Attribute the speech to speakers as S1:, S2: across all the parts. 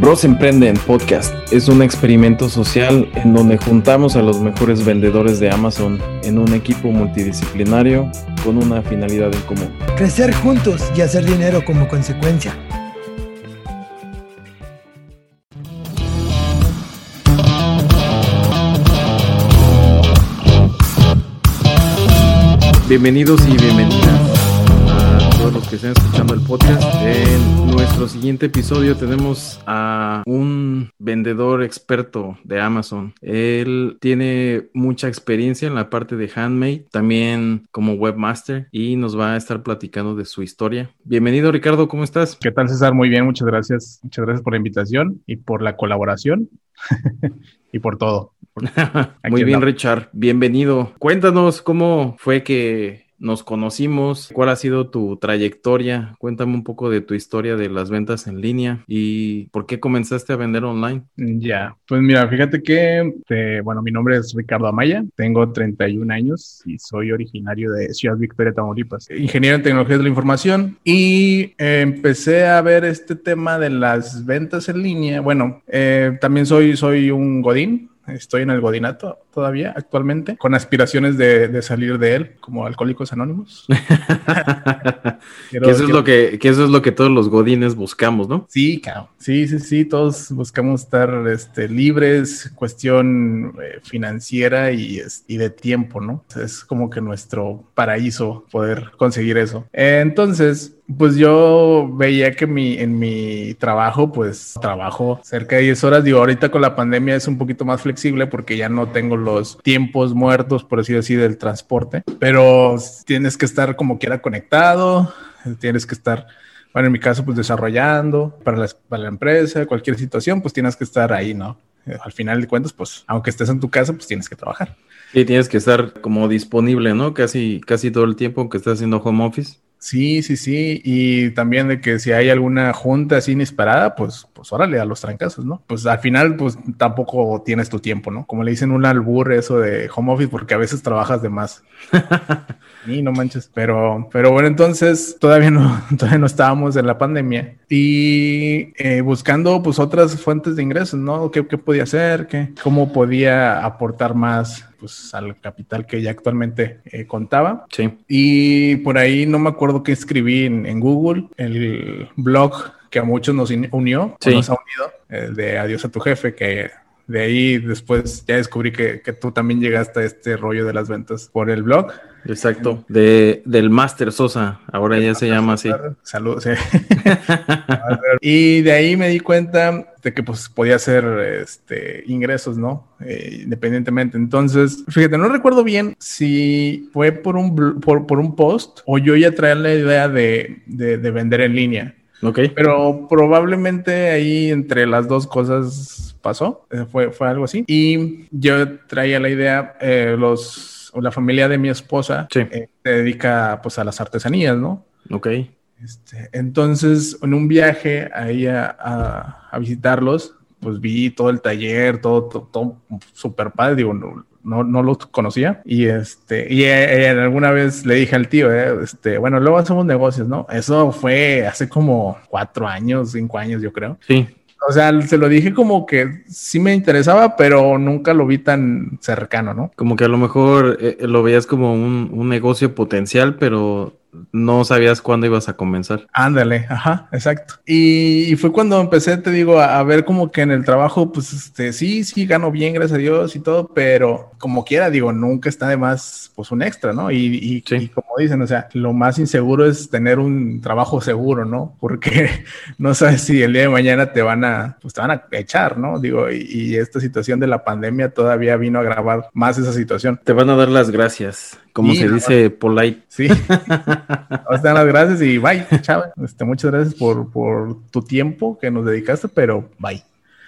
S1: Bros Emprenden Podcast es un experimento social en donde juntamos a los mejores vendedores de Amazon en un equipo multidisciplinario con una finalidad en común.
S2: Crecer juntos y hacer dinero como consecuencia.
S1: Bienvenidos y bienvenidas que estén escuchando el podcast. En nuestro siguiente episodio tenemos a un vendedor experto de Amazon. Él tiene mucha experiencia en la parte de handmade, también como webmaster y nos va a estar platicando de su historia. Bienvenido Ricardo, ¿cómo estás?
S3: ¿Qué tal César? Muy bien, muchas gracias. Muchas gracias por la invitación y por la colaboración y por todo.
S1: Muy bien. Richard, bienvenido. Cuéntanos cómo fue que nos conocimos, cuál ha sido tu trayectoria, cuéntame un poco de tu historia de las ventas en línea y por qué comenzaste a vender online.
S3: Ya, pues mira, fíjate que, eh, bueno, mi nombre es Ricardo Amaya, tengo 31 años y soy originario de Ciudad Victoria, Tamaulipas, ingeniero en tecnologías de la información y eh, empecé a ver este tema de las ventas en línea. Bueno, eh, también soy, soy un godín. Estoy en el godinato todavía, actualmente, con aspiraciones de, de salir de él, como Alcohólicos Anónimos. Quiero-
S1: que eso es lo que, que eso es lo que todos los godines buscamos, ¿no?
S3: Sí, cabrón. Sí, sí, sí. Todos buscamos estar este, libres, cuestión eh, financiera y, y de tiempo, ¿no? Es como que nuestro paraíso poder conseguir eso. Entonces, pues yo veía que mi, en mi trabajo, pues trabajo cerca de 10 horas. Digo, ahorita con la pandemia es un poquito más flexible porque ya no tengo los tiempos muertos, por así decir, del transporte, pero tienes que estar como quiera conectado, tienes que estar bueno, en mi caso, pues desarrollando para la, para la empresa, cualquier situación, pues tienes que estar ahí, ¿no? Eh, Al final de cuentas, pues aunque estés en tu casa, pues tienes que trabajar.
S1: Y tienes que estar como disponible, ¿no? Casi, casi todo el tiempo que estás haciendo home office.
S3: Sí, sí, sí. Y también de que si hay alguna junta así inesperada, pues, pues órale a los trancazos, ¿no? Pues al final, pues tampoco tienes tu tiempo, ¿no? Como le dicen un albur eso de home office, porque a veces trabajas de más. Sí, no manches. Pero, pero bueno, entonces todavía no, todavía no estábamos en la pandemia y eh, buscando pues otras fuentes de ingresos, ¿no? ¿Qué, qué podía hacer? ¿Qué, ¿Cómo podía aportar más pues al capital que ya actualmente eh, contaba?
S1: Sí.
S3: Y por ahí no me acuerdo qué escribí en, en Google, el blog que a muchos nos unió,
S1: Sí.
S3: nos ha unido, el de Adiós a tu jefe, que de ahí después ya descubrí que, que tú también llegaste a este rollo de las ventas por el blog.
S1: Exacto. De, del Master Sosa, ahora ya se llama así.
S3: Salud. sí. y de ahí me di cuenta de que pues podía hacer este, ingresos, ¿no? Eh, independientemente. Entonces, fíjate, no recuerdo bien si fue por un, por, por un post o yo ya traía la idea de, de- de vender en línea.
S1: Ok.
S3: Pero probablemente ahí entre las dos cosas pasó, eh, fue, fue algo así. Y yo traía la idea, eh, los, la familia de mi esposa
S1: Sí.
S3: eh, se dedica pues a las artesanías, ¿no?
S1: Ok.
S3: Este, entonces, en un viaje ahí a, a- a visitarlos, pues vi todo el taller, todo, todo, todo súper padre, digo, no, no, no los conocía. Y este, y eh, eh, alguna vez le dije al tío, eh, este, bueno, luego hacemos negocios, ¿no? Eso fue hace como cuatro años, cinco años, yo creo.
S1: Sí.
S3: O sea, se lo dije como que sí me interesaba, pero nunca lo vi tan cercano, ¿no?
S1: Como que a lo mejor eh, lo veías como un, un negocio potencial, pero no sabías cuándo ibas a comenzar.
S3: Ándale, ajá, exacto. Y, y fue cuando empecé, te digo, a, a ver como que en el trabajo, pues este, sí, sí, gano bien, gracias a Dios y todo, pero como quiera, digo, nunca está de más, pues un extra, ¿no? Y, y-
S1: Sí.
S3: y como dicen, o sea, lo más inseguro es tener un trabajo seguro, ¿no? Porque no sabes si el día de mañana te van a, pues te van a echar, ¿no? Digo, y, y esta situación de la pandemia todavía vino a agravar más esa situación.
S1: Te van a dar las gracias, como
S3: Sí,
S1: se dice polite.
S3: Sí. Os dan las gracias y bye, chao. Este, muchas gracias por, por tu tiempo que nos dedicaste, pero bye.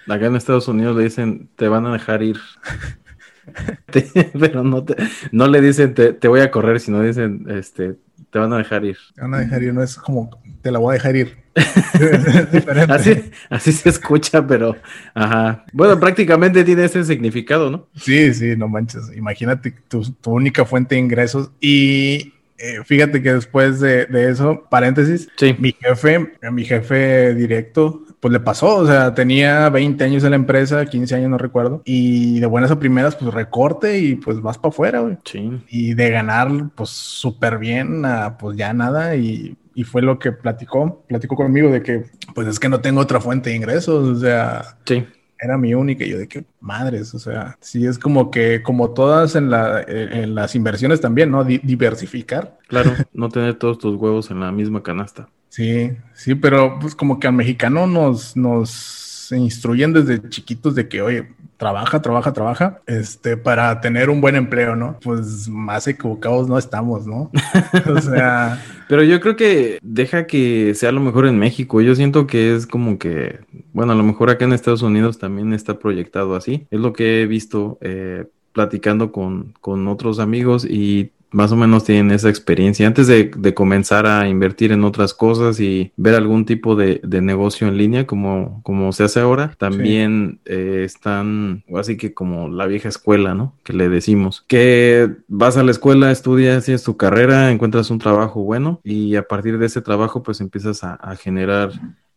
S1: Acá en Estados Unidos le dicen, te van a dejar ir. Te- pero no, te, no le dicen, te, te voy a correr, sino dicen, este, te van a dejar ir.
S3: Te van a dejar ir, no es como te la voy a dejar ir.
S1: Así, así se escucha, pero, ajá. Bueno, prácticamente tiene ese significado, ¿no?
S3: Sí, sí, no manches. Imagínate tu, tu única fuente de ingresos. Y eh, fíjate que después de, de eso, paréntesis,
S1: Sí.
S3: mi jefe, mi jefe directo pues le pasó, o sea, tenía 20 años en la empresa, 15 años no recuerdo, y de buenas a primeras, pues recorte y pues vas para afuera, güey.
S1: Sí.
S3: Y de ganar, pues súper bien, a, pues ya nada, y, y fue lo que platicó, platicó conmigo de que, pues es que no tengo otra fuente de ingresos, o sea,
S1: Sí.
S3: Era mi única, y yo de que madres, o sea, sí es como que, como todas en, la, en las inversiones también, ¿no? Di- diversificar.
S1: Claro, no tener todos tus huevos en la misma canasta.
S3: Sí, sí, pero pues como que al mexicano nos, nos instruyen desde chiquitos de que, oye, trabaja, trabaja, trabaja, este, para tener un buen empleo, ¿no? Pues más equivocados no estamos, ¿no? O sea,
S1: Pero yo creo que deja que sea lo mejor en México. Yo siento que es como que, bueno, a lo mejor acá en Estados Unidos también está proyectado así. Es lo que he visto eh, platicando con, con otros amigos y más o menos tienen esa experiencia. Antes de, de comenzar a invertir en otras cosas y ver algún tipo de, de negocio en línea como, como se hace ahora, también eh, están, así que como la vieja escuela, ¿no? Que le decimos, que vas a la escuela, estudias, tienes tu carrera, encuentras un trabajo bueno y a partir de ese trabajo pues empiezas a, a generar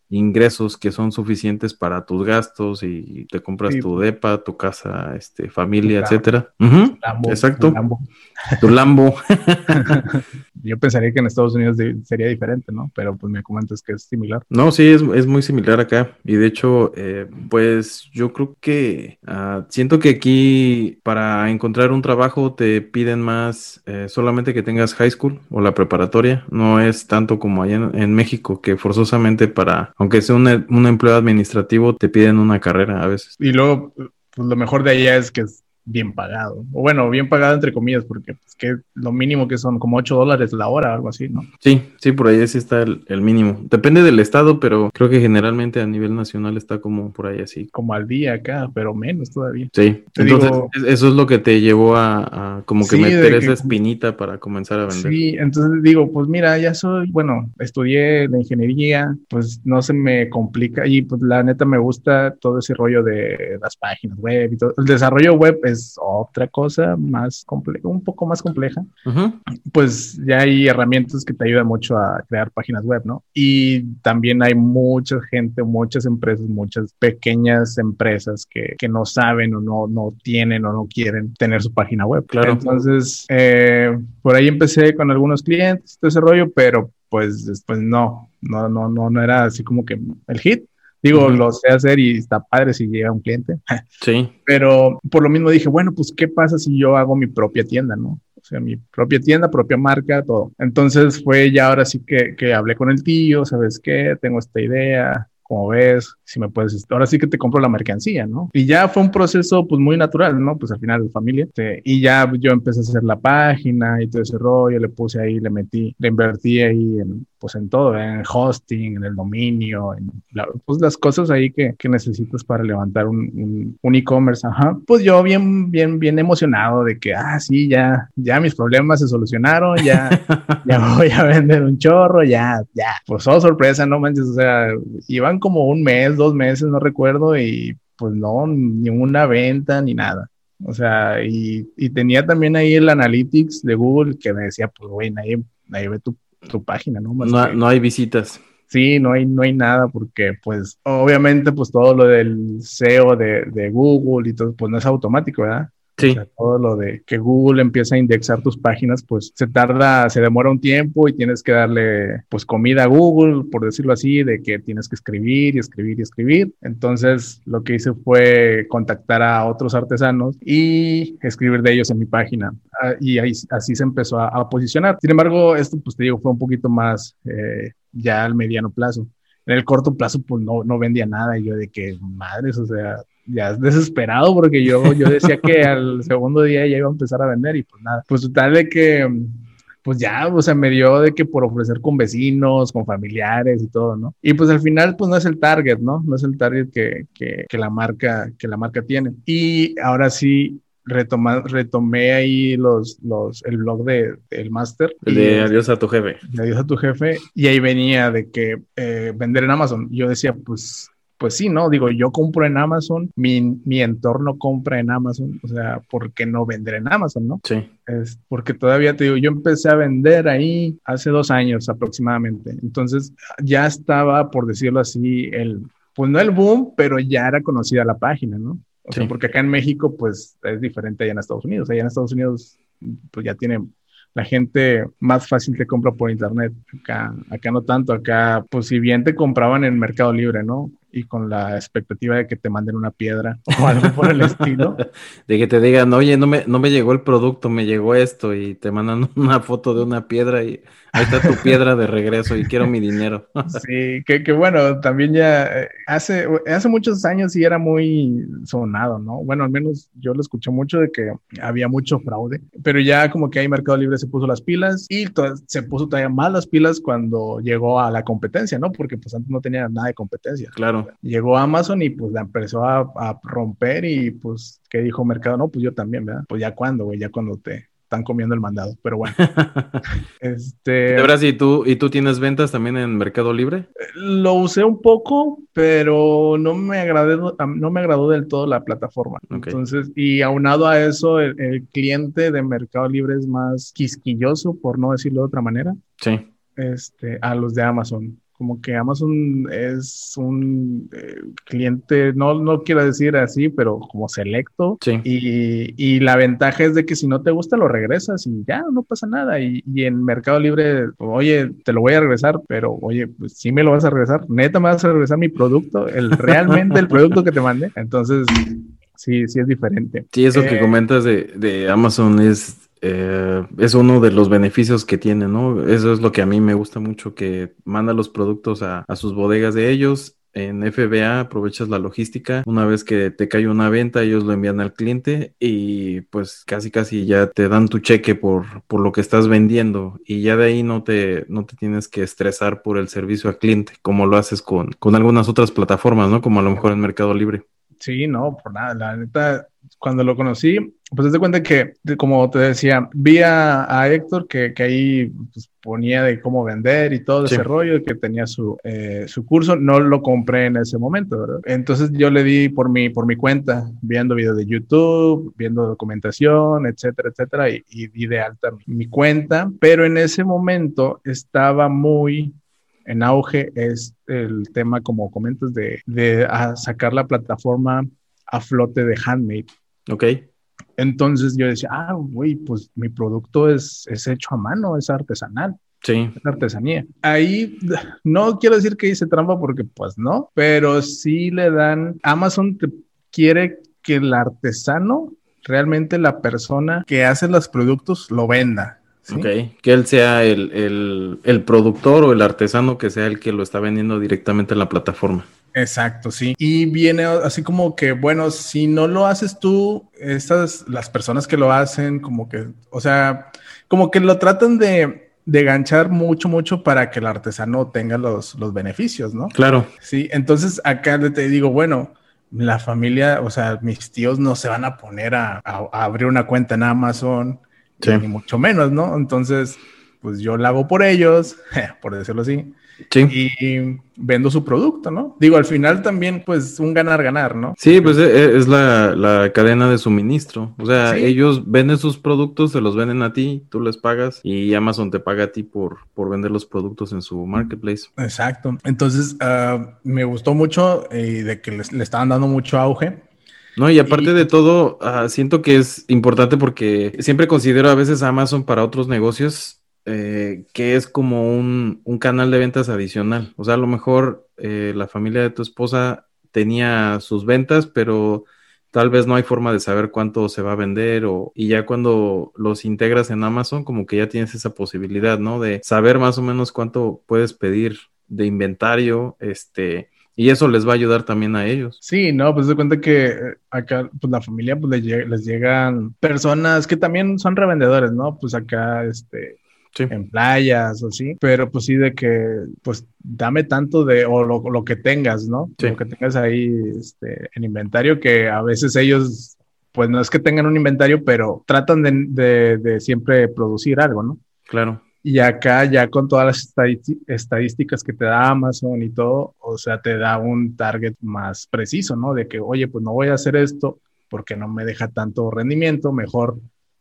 S1: ingresos que son suficientes para tus gastos y te compras
S3: Sí.
S1: tu depa, tu casa, este, familia,
S3: Tu
S1: etcétera.
S3: Lambo,
S1: Exacto.
S3: Lambo.
S1: Tu Lambo.
S3: Yo pensaría que en Estados Unidos de- sería diferente, ¿no? Pero pues me comentas que es similar.
S1: No, sí, es, es muy similar acá. Y de hecho, eh, pues yo creo que ah, siento que aquí para encontrar un trabajo te piden más eh, solamente que tengas high school o la preparatoria. No es tanto como allá en, en México, que forzosamente para, aunque sea un, un empleo administrativo, te piden una carrera a veces.
S3: Y luego, pues lo mejor de allá es que bien pagado. O bueno, bien pagado entre comillas, porque pues que lo mínimo que son como 8 dólares la hora, algo así, ¿no?
S1: Sí, sí, por ahí sí está el, el mínimo. Depende del estado, pero creo que generalmente a nivel nacional está como por ahí así.
S3: Como al día acá, pero menos todavía.
S1: Sí,
S3: Te
S1: entonces
S3: digo-
S1: eso es lo que te llevó a, a como que
S3: Sí,
S1: meter esa
S3: que-
S1: espinita para comenzar a vender.
S3: Sí, entonces digo, pues mira, ya soy, bueno, estudié la ingeniería, pues no se me complica y pues la neta me gusta todo ese rollo de las páginas web y todo. El desarrollo web es otra cosa más compleja, un poco más compleja.
S1: Ujú,
S3: Pues ya hay herramientas que te ayudan mucho a crear páginas web, ¿no? Y también hay mucha gente, muchas empresas, muchas pequeñas empresas que, que no saben o no, no tienen o no quieren tener su página web.
S1: Claro.
S3: Entonces, eh, por ahí empecé con algunos clientes, todo ese rollo, pero pues después no, no, no, no, no era así como que el hit. Digo,
S1: Ujú.
S3: lo sé hacer y está padre si llega un cliente,
S1: Sí,
S3: pero por lo mismo dije, bueno, pues ¿qué pasa si yo hago mi propia tienda, no? O sea, mi propia tienda, propia marca, todo. Entonces fue ya ahora sí que, que hablé con el tío, ¿sabes qué? Tengo esta idea, como ves, si me puedes, ahora sí que te compro la mercancía, ¿no? Y ya fue un proceso pues muy natural, ¿no? Pues al final de familia. Este, y ya yo empecé a hacer la página y todo ese rollo, le puse ahí, le metí, le invertí ahí en, pues en todo, en hosting, en el dominio, en la- pues las cosas ahí que, que necesitas para levantar un, un, un e-commerce, ajá. Pues yo bien, bien, bien emocionado de que, ah, sí, ya, ya mis problemas se solucionaron, ya, ya voy a vender un chorro, ya, ya. Pues oh, sorpresa, no manches, o sea, iban como un mes, dos meses, no recuerdo, y pues no, ni una venta ni nada. O sea, y, y tenía también ahí el analytics de Google que me decía, pues, güey, nadie, nadie ve tu, tu página, ¿no? Más
S1: no,
S3: que-
S1: no hay visitas.
S3: Sí, no hay, no hay nada porque pues obviamente pues todo lo del SEO de, de Google y todo pues no es automático, ¿verdad?
S1: Sí,
S3: todo lo de que Google empieza a indexar tus páginas, pues se tarda, se demora un tiempo y tienes que darle pues comida a Google, por decirlo así, de que tienes que escribir y escribir y escribir. Entonces lo que hice fue contactar a otros artesanos y escribir de ellos en mi página. Ah, Y ahí, así se empezó a, a posicionar. Sin embargo, esto pues te digo, fue un poquito más eh, ya al mediano plazo. En el corto plazo, pues no, no vendía nada. Y yo de que, madres, o sea, ya es desesperado porque yo, yo decía que al segundo día ya iba a empezar a vender y pues nada. Pues total de que, pues ya, o sea, me dio de que por ofrecer con vecinos, con familiares y todo, ¿no? Y pues al final, pues no es el target, ¿no? No es el target que, que, que la marca, que la marca tiene. Y ahora sí, retoma, retomé ahí los, los, el blog de, del máster.
S1: el de adiós a tu jefe.
S3: le dices a tu jefe y ahí venía de que eh, vender en Amazon. Yo decía, pues, pues sí, ¿no? Digo, yo compro en Amazon, mi, mi entorno compra en Amazon, o sea, ¿por qué no vender en Amazon, no?
S1: Sí,
S3: Es porque todavía te digo, yo empecé a vender ahí hace dos años aproximadamente. Entonces ya estaba, por decirlo así, el, pues no el boom, pero ya era conocida la página, ¿no? O sea, porque acá en México, pues es diferente allá en Estados Unidos. Allá en Estados Unidos, pues ya tiene la gente más fácil te compra por internet. Acá, acá no tanto. Acá, pues si bien te compraban en Mercado Libre, ¿no? Y con la expectativa de que te manden una piedra o algo por el estilo.
S1: De que te digan, oye, no me, no me llegó el producto, me llegó esto y te mandan una foto de una piedra y ahí está tu piedra de regreso y quiero mi dinero.
S3: sí, que, que, bueno, también ya eh, hace, hace muchos años sí era muy sonado, ¿no? Bueno, al menos yo lo escuché mucho de que había mucho fraude, pero ya como que ahí Mercado Libre se puso las pilas y se puso todavía más las pilas cuando llegó a la competencia, ¿no? Porque pues antes no tenía nada de competencia.
S1: Claro.
S3: Llegó Amazon y pues la empezó a, romper y pues, ¿qué dijo Mercado? No, pues yo también, ¿verdad? Pues ya cuando, güey, ya cuando te están comiendo el mandado, pero bueno.
S1: este... Ahora sí, ¿tú, ¿y tú tienes ventas también en Mercado Libre?
S3: Lo usé un poco, pero no me agradó, no me agradó del todo la plataforma. Entonces, y aunado a eso, el, el cliente de Mercado Libre es más quisquilloso, por no decirlo de otra manera.
S1: Sí.
S3: Este, a los de Amazon como que Amazon es un eh, cliente, no, no quiero decir así, pero como selecto.
S1: Sí.
S3: Y, y, la ventaja es de que si no te gusta, lo regresas y ya, no pasa nada. Y, y, en Mercado Libre, oye, te lo voy a regresar, pero oye, pues sí me lo vas a regresar. Neta, me vas a regresar mi producto, el realmente el producto que te mandé. Entonces, sí, sí es diferente.
S1: Sí, eso que eh, comentas de, de Amazon es eh, es uno de los beneficios que tiene, ¿no? Eso es lo que a mí me gusta mucho, que manda los productos a, sus bodegas de ellos. En FBA aprovechas la logística. Una vez que te cae una venta, ellos lo envían al cliente y pues casi casi ya te dan tu cheque por, por lo que estás vendiendo y ya de ahí no te, no te tienes que estresar por el servicio al cliente, como lo haces con, con algunas otras plataformas, ¿no? Como a lo mejor en Mercado Libre.
S3: Sí, no, por nada. La neta, cuando lo conocí, pues te cuenta que, como te decía, vi a, Héctor que, que ahí pues, ponía de cómo vender y todo ese rollo, que tenía su, eh, su curso. No lo compré en ese momento, ¿verdad? Entonces yo le di por mi, por mi cuenta, viendo videos de YouTube, viendo documentación, etcétera, etcétera, y, y di de alta mi cuenta. Pero en ese momento estaba muy en auge es el tema, como comentas, de, de sacar la plataforma a flote de handmade.
S1: Ok.
S3: Entonces yo decía, ah, güey, pues mi producto es, es hecho a mano, es artesanal.
S1: Sí.
S3: Es artesanía. Ahí no quiero decir que hice trampa porque pues no, pero sí le dan, Amazon te quiere que el artesano, realmente la persona que hace los productos, lo venda.
S1: Ok, que él sea el, el, productor o el artesano que sea el que lo está vendiendo directamente en la plataforma.
S3: Exacto, sí. Y viene así como que, bueno, si no lo haces tú, estas, las personas que lo hacen, como que, o sea, como que lo tratan de, de ganchar mucho, mucho para que el artesano tenga los, los beneficios, ¿no?
S1: Claro.
S3: Sí, entonces acá te digo, bueno, la familia, o sea, mis tíos no se van a poner a abrir una cuenta en Amazon ni mucho menos, ¿no? Entonces, pues yo la hago por ellos, por decirlo así. Y vendo su producto, ¿no? Digo, al final también, pues, un ganar-ganar, ¿no?
S1: Sí, pues e, e, es la, cadena de suministro. O sea, ellos venden sus productos, se los venden a ti, tú les pagas y Amazon te paga a ti por, por vender los productos en su marketplace.
S3: Exacto. Entonces, ah, me gustó mucho eh, de que le estaban dando mucho auge.
S1: No, y aparte de todo, ah, siento que es importante porque siempre considero a veces Amazon para otros negocios eh, que es como un, canal de ventas adicional. O sea, a lo mejor eh, la familia de tu esposa tenía sus ventas, pero tal vez no hay forma de saber cuánto se va a vender o y ya cuando los integras en Amazon como que ya tienes esa posibilidad, ¿no? De saber más o menos cuánto puedes pedir de inventario, este, y eso les va a ayudar también a ellos.
S3: Sí, no, pues se cuenta que eh, acá, pues la familia, pues les, llegan personas que también son revendedores, ¿no? Pues acá, este, en playas o así, pero pues sí de que, pues dame tanto de, o lo, que tengas, ¿no? Lo que tengas ahí, este, en inventario, que a veces ellos, pues no es que tengan un inventario, pero tratan de, de siempre producir algo, ¿no?
S1: Claro.
S3: Y acá ya con todas las estadísticas que te da Amazon y todo, o sea, te da un target más preciso, ¿no? De que, oye, pues no voy a hacer esto porque no me deja tanto rendimiento, mejor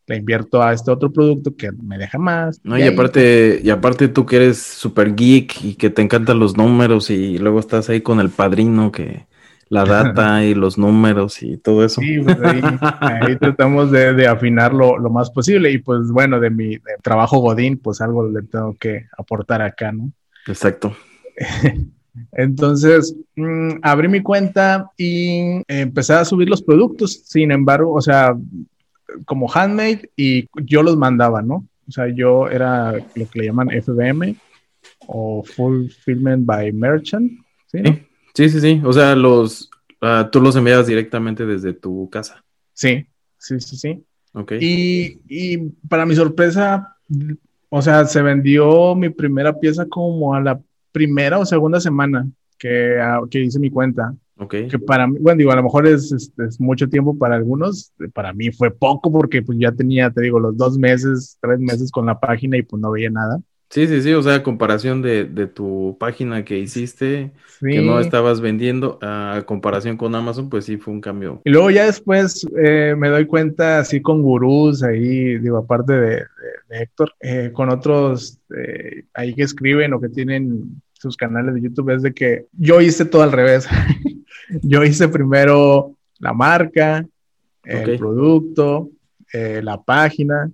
S3: le invierto a este otro producto que me deja más.
S1: No, y, aparte, y aparte tú que eres super geek y que te encantan los números y luego estás ahí con el padrino que la data y los números y todo eso.
S3: Sí, pues ahí, tratamos de, afinar lo, más posible y pues bueno, de mi trabajo Godín, pues algo le tengo que aportar acá, ¿no?
S1: Exacto.
S3: Entonces, mm, abrí mi cuenta y empecé a subir los productos. Sin embargo, o sea, como handmade y yo los mandaba, ¿no? O sea, yo era lo que le llaman FBM o Fulfillment by Merchant.
S1: ¿sí? Sí, sí, sí. O sea, los, ah, tú los enviabas directamente desde tu casa.
S3: Sí, sí, sí, sí. Ok. Y, y para mi sorpresa, o sea, se vendió mi primera pieza como a la primera o segunda semana que, ah, que hice mi cuenta.
S1: Okay.
S3: Que para mí, bueno, digo, a lo mejor es, es, mucho tiempo para algunos, para mí fue poco porque pues ya tenía, te digo, los dos meses, tres meses con la página y pues no veía nada.
S1: Sí, sí, sí, o sea, comparación de, de tu página que hiciste, que no estabas vendiendo, a comparación con Amazon, pues sí fue un cambio.
S3: Y luego ya después eh, me doy cuenta, así con gurús, ahí, digo, aparte de, Héctor, eh, con otros eh, ahí que escriben o que tienen sus canales de YouTube, es de que yo hice todo al revés. yo hice primero la marca, el producto, la página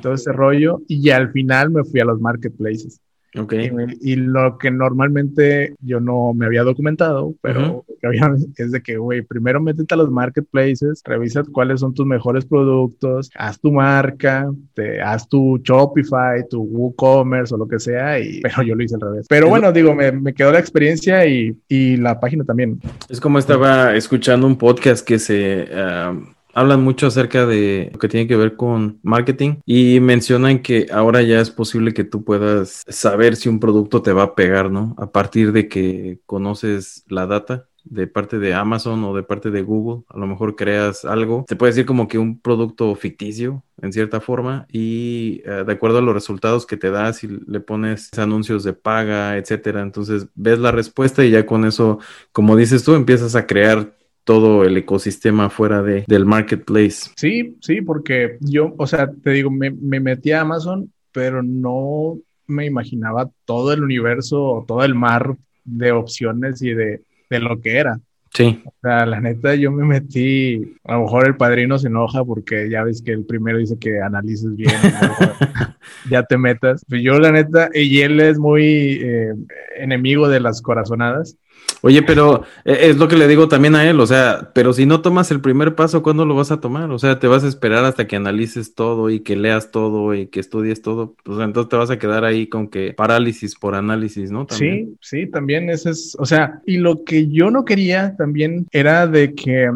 S3: todo ese rollo, y al final me fui a los marketplaces.
S1: Okay.
S3: Y, lo que normalmente yo no me había documentado, pero es de que, güey, primero métete a los marketplaces, revisa cuáles son tus mejores productos, haz tu marca, te, haz tu Shopify, tu WooCommerce o lo que sea, y, pero yo lo hice al revés. Pero bueno, digo, me, me quedó la experiencia y, y, la página también.
S1: Es como estaba escuchando un podcast que se... Ah, hablan mucho acerca de lo que tiene que ver con marketing y mencionan que ahora ya es posible que tú puedas saber si un producto te va a pegar, ¿no? A partir de que conoces la data de parte de Amazon o de parte de Google, a lo mejor creas algo, se puede decir como que un producto ficticio en cierta forma y eh, de acuerdo a los resultados que te da, si le pones anuncios de paga, etcétera, entonces ves la respuesta y ya con eso, como dices tú, empiezas a crear todo el ecosistema fuera de, del marketplace.
S3: Sí, sí, porque yo, o sea, te digo, me, me metí a Amazon, pero no me imaginaba todo el universo o todo el mar de opciones y de, de lo que era.
S1: Sí.
S3: O sea, la neta, yo me metí, a lo mejor el padrino se enoja porque ya ves que el primero dice que analices bien, ya te metas. Yo, la neta, y él es muy eh, enemigo de las corazonadas.
S1: Oye, pero eh, es lo que le digo también a él, o sea, pero si no tomas el primer paso, ¿cuándo lo vas a tomar? O sea, te vas a esperar hasta que analices todo y que leas todo y que estudies todo, pues entonces te vas a quedar ahí con que parálisis por análisis, ¿no?
S3: Sí, sí, también ese es, o sea, y lo que yo no quería también era de que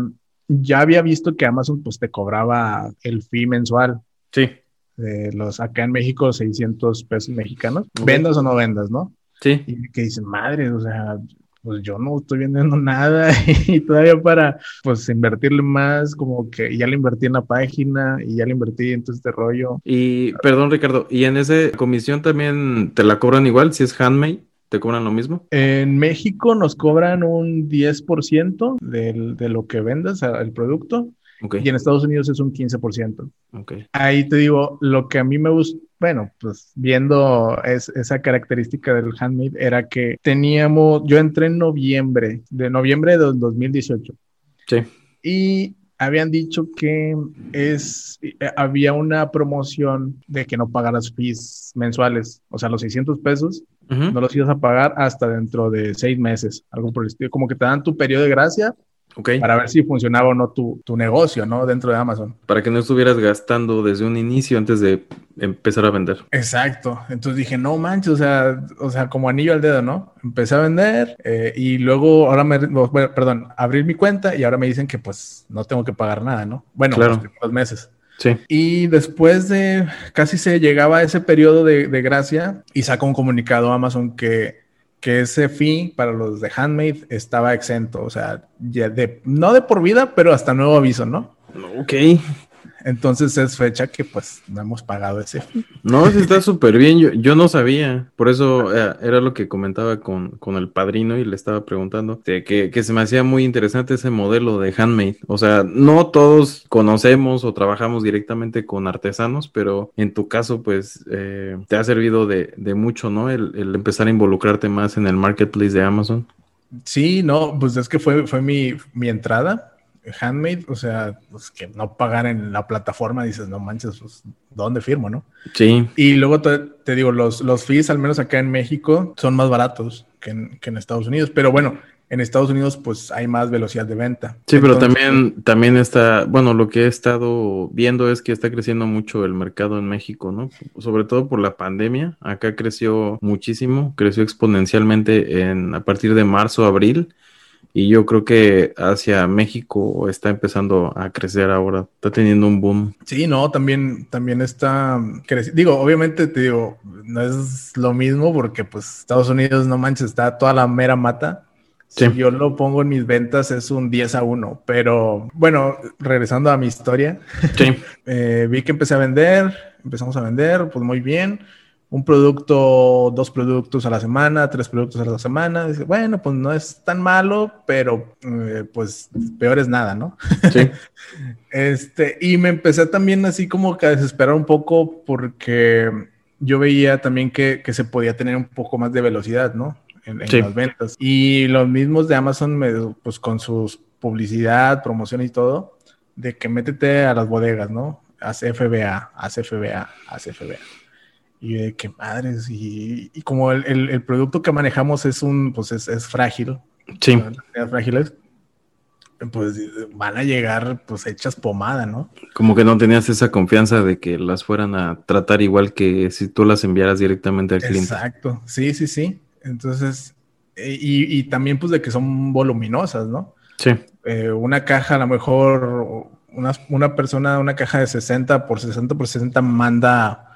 S3: ya había visto que Amazon pues te cobraba el fee mensual.
S1: Sí.
S3: De los acá en México 600 pesos mexicanos, vendas o no vendas, ¿no?
S1: Sí.
S3: Y que dicen, madre, o sea, pues yo no estoy vendiendo nada y todavía para pues invertirle más, como que ya le invertí en la página y ya le invertí en todo este rollo.
S1: Y perdón Ricardo, ¿y en esa comisión también te la cobran igual si es handmade? ¿Te cobran lo mismo?
S3: En México nos cobran un 10% del, de lo que vendas, el producto. Y en Estados Unidos es un 15%.
S1: Okay.
S3: Ahí te digo, lo que a mí me gusta, bueno, pues viendo esa característica del handmade era que teníamos, yo entré en noviembre, de noviembre de 2018.
S1: Sí.
S3: Y habían dicho que es, eh, había una promoción de que no pagaras fees mensuales, o sea, los 600 pesos, no los ibas a pagar hasta dentro de seis meses, algo por el estilo, como que te dan tu periodo de gracia para ver si funcionaba o no tu, tu, negocio, ¿no? Dentro de Amazon.
S1: Para que no estuvieras gastando desde un inicio antes de empezar a vender.
S3: Exacto. Entonces dije, no manches, o sea, o sea, como anillo al dedo, ¿no? Empecé a vender eh, y luego ahora me, perdón, abrir mi cuenta y ahora me dicen que pues no tengo que pagar nada, ¿no? Bueno,
S1: claro.
S3: los meses.
S1: Sí.
S3: Y después de casi se llegaba a ese periodo de, de gracia y saca un comunicado a Amazon que que ese fee para los de Handmade estaba exento, o sea, ya de, no de por vida, pero hasta nuevo aviso, ¿no?
S1: Ok.
S3: Entonces es fecha que pues no hemos pagado ese.
S1: No, sí está súper bien. Yo, yo no sabía. Por eso eh, era lo que comentaba con, con el padrino y le estaba preguntando de que, que se me hacía muy interesante ese modelo de handmade. O sea, no todos conocemos o trabajamos directamente con artesanos, pero en tu caso, pues eh, te ha servido de, de mucho, ¿no? El, el empezar a involucrarte más en el marketplace de Amazon.
S3: Sí, no, pues es que fue, fue mi, mi entrada handmade, o sea, pues que no pagar en la plataforma, dices, no manches, pues, ¿dónde firmo, no?
S1: Sí.
S3: Y luego te, te digo, los, los fees, al menos acá en México, son más baratos que en, que en Estados Unidos, pero bueno, en Estados Unidos pues hay más velocidad de venta.
S1: Sí, pero también, también está, bueno, lo que he estado viendo es que está creciendo mucho el mercado en México, ¿no? Sobre todo por la pandemia. Acá creció muchísimo, creció exponencialmente en, a partir de marzo, abril. Y yo creo que hacia México está empezando a crecer ahora, está teniendo un boom.
S3: Sí, no, también, también está creciendo. Digo, obviamente te digo, no es lo mismo porque pues Estados Unidos, no manches, está toda la mera mata. Sí. Si yo lo pongo en mis ventas es un 10 a 1, pero bueno, regresando a mi historia,
S1: sí.
S3: eh, vi que empecé a vender, empezamos a vender, pues muy bien un producto, dos productos a la semana, tres productos a la semana. Dice, bueno, pues no es tan malo, pero eh, pues peor es nada, ¿no?
S1: Sí.
S3: este, y me empecé también así como que a desesperar un poco porque yo veía también que, que se podía tener un poco más de velocidad, ¿no? En, en sí. las ventas. Y los mismos de Amazon, me, pues con sus publicidad, promoción y todo, de que métete a las bodegas, ¿no? Haz FBA, haz FBA, haz FBA. Y de qué madres, y, y como el, el, el, producto que manejamos es un, pues es, es frágil.
S1: Sí.
S3: Frágiles, pues van a llegar pues hechas pomada, ¿no?
S1: Como que no tenías esa confianza de que las fueran a tratar igual que si tú las enviaras directamente al cliente.
S3: Exacto, sí, sí, sí. Entonces, y, y también pues de que son voluminosas, ¿no?
S1: Sí.
S3: Eh, una caja a lo mejor, una, una persona, una caja de 60 por 60 por 60 manda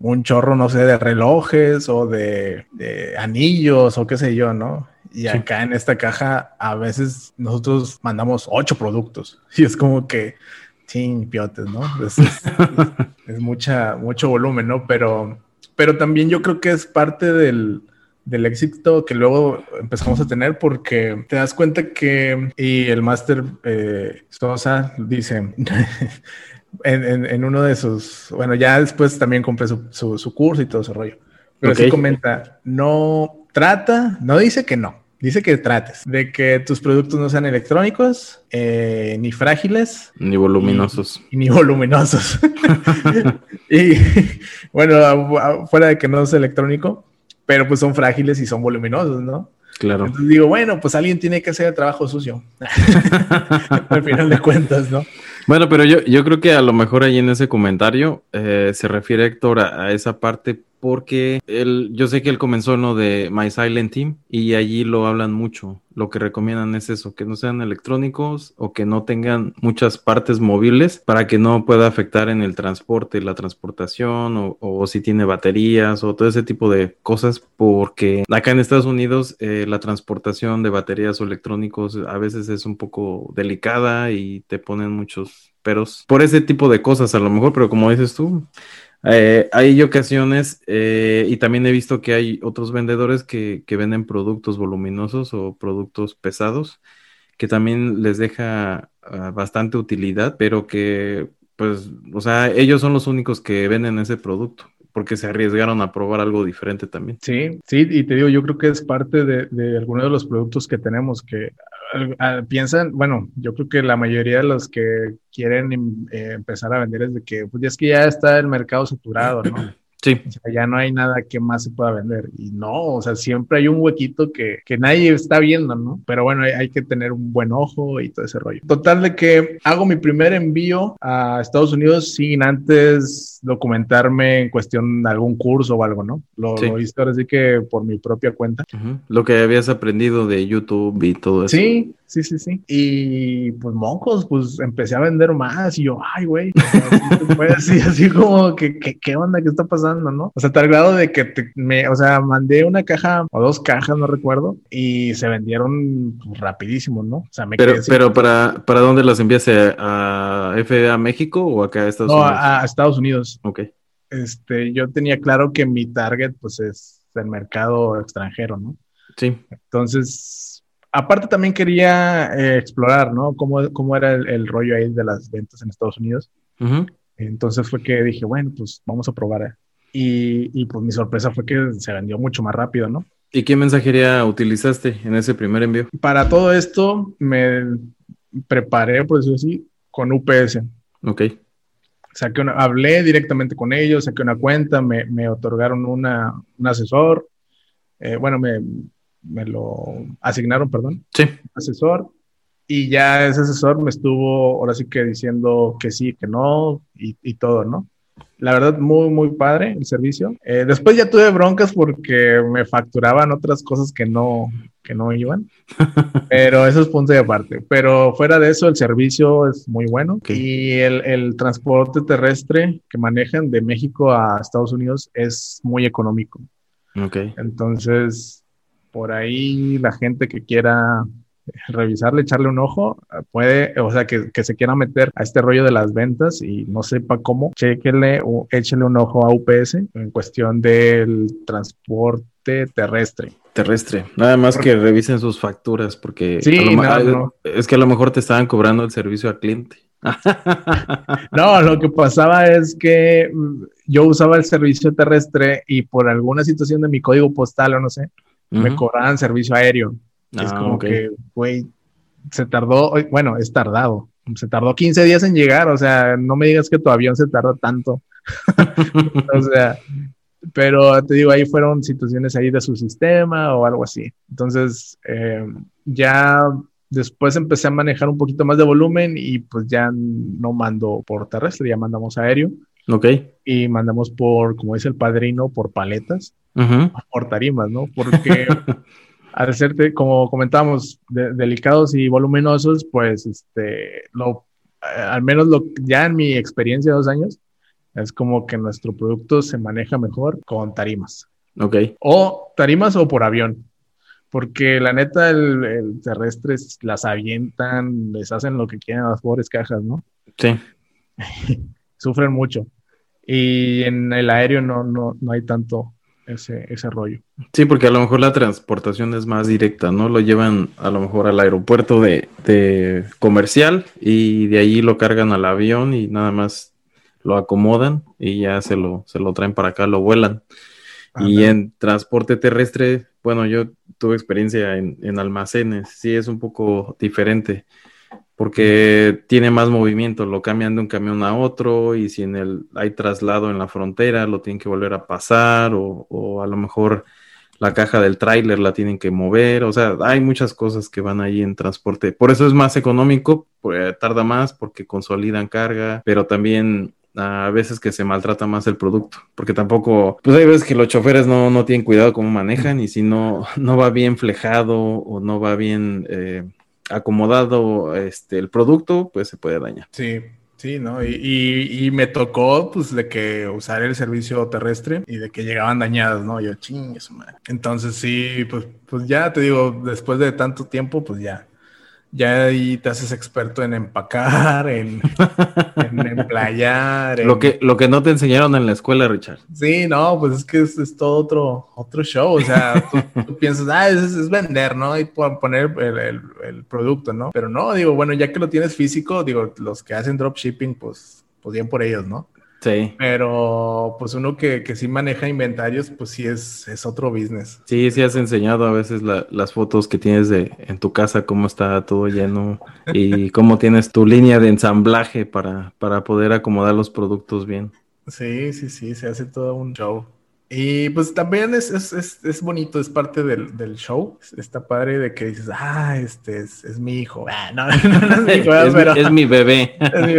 S3: un chorro, no sé, de relojes o de, de anillos o qué sé yo, ¿no? Y sí. acá en esta caja a veces nosotros mandamos ocho productos y es como que, sin piotes, ¿no? Es, es, es, mucha, mucho volumen, ¿no? Pero, pero también yo creo que es parte del, del éxito que luego empezamos a tener porque te das cuenta que, y el máster eh, Sosa dice, en, en, en, uno de sus, bueno, ya después también compré su, su, su curso y todo ese rollo. Pero okay. sí comenta, no trata, no dice que no, dice que trates de que tus productos no sean electrónicos, eh, ni frágiles,
S1: ni voluminosos.
S3: Y, y ni voluminosos. y bueno, fuera de que no es electrónico, pero pues son frágiles y son voluminosos, ¿no?
S1: Claro.
S3: Entonces digo, bueno, pues alguien tiene que hacer el trabajo sucio. Al final de cuentas, ¿no?
S1: Bueno, pero yo, yo creo que a lo mejor ahí en ese comentario eh, se refiere Héctor a, a, esa parte porque él, yo sé que él comenzó en lo de My Silent Team y allí lo hablan mucho. Lo que recomiendan es eso, que no sean electrónicos o que no tengan muchas partes móviles para que no pueda afectar en el transporte, la transportación o, si tiene baterías o todo ese tipo de cosas porque acá en Estados Unidos eh, la transportación de baterías o electrónicos a veces es un poco delicada y te ponen muchos peros por ese tipo de cosas a lo mejor, pero como dices tú, eh, hay ocasiones eh, y también he visto que hay otros vendedores que, que, venden productos voluminosos o productos pesados que también les deja uh, bastante utilidad, pero que pues, o sea, ellos son los únicos que venden ese producto porque se arriesgaron a probar algo diferente también.
S3: Sí, sí, y te digo, yo creo que es parte de, de algunos de los productos que tenemos que piensan, bueno, yo creo que la mayoría de los que quieren eh, empezar a vender es de que, pues es que ya está el mercado saturado, ¿no?
S1: Sí.
S3: O sea, ya no hay nada que más se pueda vender. Y no, o sea, siempre hay un huequito que, que nadie está viendo, ¿no? Pero bueno, hay, hay, que tener un buen ojo y todo ese rollo. Total de que hago mi primer envío a Estados Unidos sin antes documentarme en cuestión de algún curso o algo, ¿no? Lo, sí. lo hice ahora sí que por mi propia cuenta.
S1: Uh -huh. Lo que habías aprendido de YouTube y todo eso.
S3: Sí, sí, sí, sí. Y pues mocos, pues empecé a vender más y yo, ay, güey, así, así como que, ¿qué onda? ¿Qué está pasando? ¿No? O sea, tal grado de que me, o sea, mandé una caja o dos cajas, no recuerdo, y se vendieron rapidísimo, ¿no? O sea, me
S1: Pero, pero para, ¿para dónde las enviaste? ¿A FDA México o acá a Estados
S3: no,
S1: Unidos?
S3: a, a Estados Unidos.
S1: Ok.
S3: Este, yo tenía claro que mi target, pues, es el mercado extranjero, ¿no?
S1: Sí.
S3: Entonces, aparte también quería eh, explorar, ¿no? Cómo, cómo era el, el, rollo ahí de las ventas en Estados Unidos. Entonces fue que dije, bueno, pues vamos a probar. Y, y pues mi sorpresa fue que se vendió mucho más rápido, ¿no?
S1: ¿Y qué mensajería utilizaste en ese primer envío?
S3: Para todo esto me preparé, por decirlo así, con UPS.
S1: Ok.
S3: Saqué una, hablé directamente con ellos, saqué una cuenta, me, me otorgaron una, un asesor, eh, bueno, me, me lo asignaron, perdón,
S1: Sí.
S3: asesor, y ya ese asesor me estuvo ahora sí que diciendo que sí, que no, y, y todo, ¿no? La verdad, muy, muy padre el servicio. Eh, después ya tuve broncas porque me facturaban otras cosas que no, que no iban, pero eso es punto de aparte. Pero fuera de eso, el servicio es muy bueno y el, el transporte terrestre que manejan de México a Estados Unidos es muy económico. Entonces, por ahí la gente que quiera revisarle, echarle un ojo, puede, o sea, que, que se quiera meter a este rollo de las ventas y no sepa cómo, chéquele o échele un ojo a UPS en cuestión del transporte terrestre.
S1: Terrestre. Nada más que revisen sus facturas porque
S3: Sí, no, no.
S1: es que a lo mejor te estaban cobrando el servicio al cliente.
S3: No, lo que pasaba es que mm, yo usaba el servicio terrestre y por alguna situación de mi código postal o no sé, me cobraban servicio aéreo. Es
S1: Ah,
S3: como
S1: ok.
S3: que, güey, se tardó, bueno, es tardado. Se tardó 15 días en llegar, o sea, no me digas que tu avión se tarda tanto. o sea, pero te digo, ahí fueron situaciones ahí de su sistema o algo así. Entonces, eh, ya después empecé a manejar un poquito más de volumen y pues ya no mando por terrestre, ya mandamos aéreo
S1: Ok.
S3: y mandamos por, como dice el padrino, por paletas por tarimas, ¿no? Porque al ser, de- como comentábamos, de- delicados y voluminosos, pues, este, lo, eh, al menos lo, ya en mi experiencia de dos años, es como que nuestro producto se maneja mejor con tarimas.
S1: Ok.
S3: O tarimas o por avión. Porque la neta, el, el terrestre es- las avientan, les hacen lo que quieren a las pobres cajas, ¿no?
S1: Sí.
S3: Sufren mucho. Y en el aéreo no, no, no hay tanto ese, ese rollo.
S1: Sí, porque a lo mejor la transportación es más directa, ¿no? Lo llevan a lo mejor al aeropuerto de, de comercial y de ahí lo cargan al avión y nada más lo acomodan y ya se lo, se lo traen para acá, lo vuelan. Y en transporte terrestre, bueno, yo tuve experiencia en, en almacenes, sí es un poco diferente, porque tiene más movimiento, lo cambian de un camión a otro y si en el hay traslado en la frontera, lo tienen que volver a pasar o, o a lo mejor la caja del tráiler la tienen que mover, o sea, hay muchas cosas que van ahí en transporte. Por eso es más económico, pues, tarda más porque consolidan carga, pero también a veces que se maltrata más el producto, porque tampoco, pues hay veces que los choferes no, no tienen cuidado cómo manejan y si no, no va bien flejado o no va bien eh, acomodado este, el producto, pues se puede dañar.
S3: Sí, sí, ¿no? Y, y, y me tocó, pues, de que usar el servicio terrestre y de que llegaban dañadas, ¿no? Yo, madre. Entonces, sí, pues, pues ya te digo, después de tanto tiempo, pues ya, ya ahí te haces experto en empacar, en, en emplayar. en-
S1: Lo que, lo que no te enseñaron en la escuela, Richard.
S3: Sí, no, pues es que es, es todo otro, otro show. O sea, tú, tú piensas, ah, es, es vender, ¿no? Y po- poner el, el- el producto, ¿no? Pero no, digo, bueno, ya que lo tienes físico, digo, los que hacen dropshipping, pues, pues bien por ellos, ¿no?
S1: Sí.
S3: Pero pues uno que, que sí maneja inventarios, pues sí es, es otro business.
S1: Sí, sí has enseñado a veces la- las fotos que tienes de en tu casa, cómo está todo lleno y cómo tienes tu línea de ensamblaje para, para poder acomodar los productos bien.
S3: Sí, sí, sí, se hace todo un show. Y pues también es, es, es, es bonito, es parte del, del show. Está padre de que dices, ah, este es, es mi hijo. Ah, no, no, no es mi hijo,
S1: es,
S3: pero...
S1: mi, mi bebé.
S3: Es mi-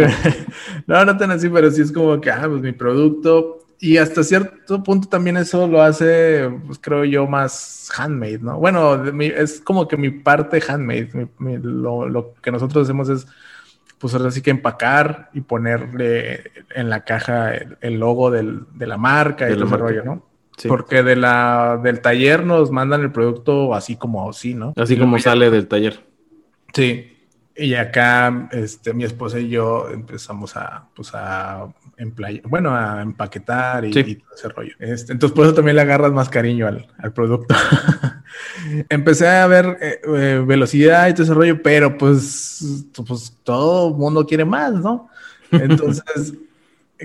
S3: No, no tan así, pero sí es como que, ah, pues mi producto y hasta cierto punto también eso lo hace, pues creo yo, más handmade, ¿no? Bueno, es como que mi parte handmade. lo, que nosotros hacemos es, pues ahora sí que empacar y ponerle en la caja el, logo del, de la marca y todo ese rollo, ¿no? Porque de la, del taller nos mandan el producto así como así, ¿no?
S1: Así como sale del taller.
S3: Sí. Y acá, este, mi esposa y yo empezamos a, pues a bueno, a empaquetar y, todo ese rollo. Este, entonces, por eso también le agarras más cariño al, al producto. Empecé a ver eh, eh, velocidad y todo ese rollo, pero pues, pues todo mundo quiere más, ¿no? Entonces,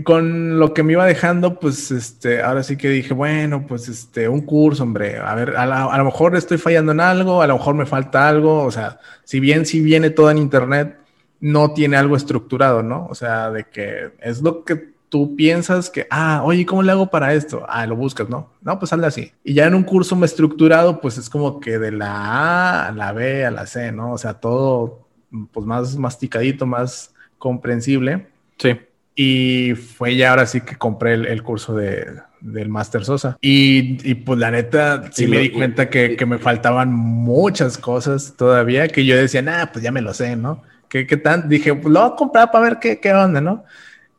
S3: con lo que me iba dejando, pues, este, ahora sí que dije, bueno, pues, este, un curso, hombre, a ver, a, lo mejor estoy fallando en algo, a lo mejor me falta algo, o sea, si bien si viene todo en internet, no tiene algo estructurado, ¿no? O sea, de que es lo que tú piensas que, ah, oye, ¿cómo le hago para esto? Ah, lo buscas, ¿no? No, pues sale así. Y ya en un curso más estructurado, pues es como que de la A a la B a la C, ¿no? O sea, todo, pues más masticadito, más comprensible.
S1: Sí.
S3: Y fue ya ahora sí que compré el, curso de, del Master Sosa. Y, pues la neta, sí me di cuenta que, que, me faltaban muchas cosas todavía que yo decía, nah, pues ya me lo sé, ¿no? ¿Qué, qué tan? Dije, pues lo voy a comprar para ver qué, qué onda, ¿no?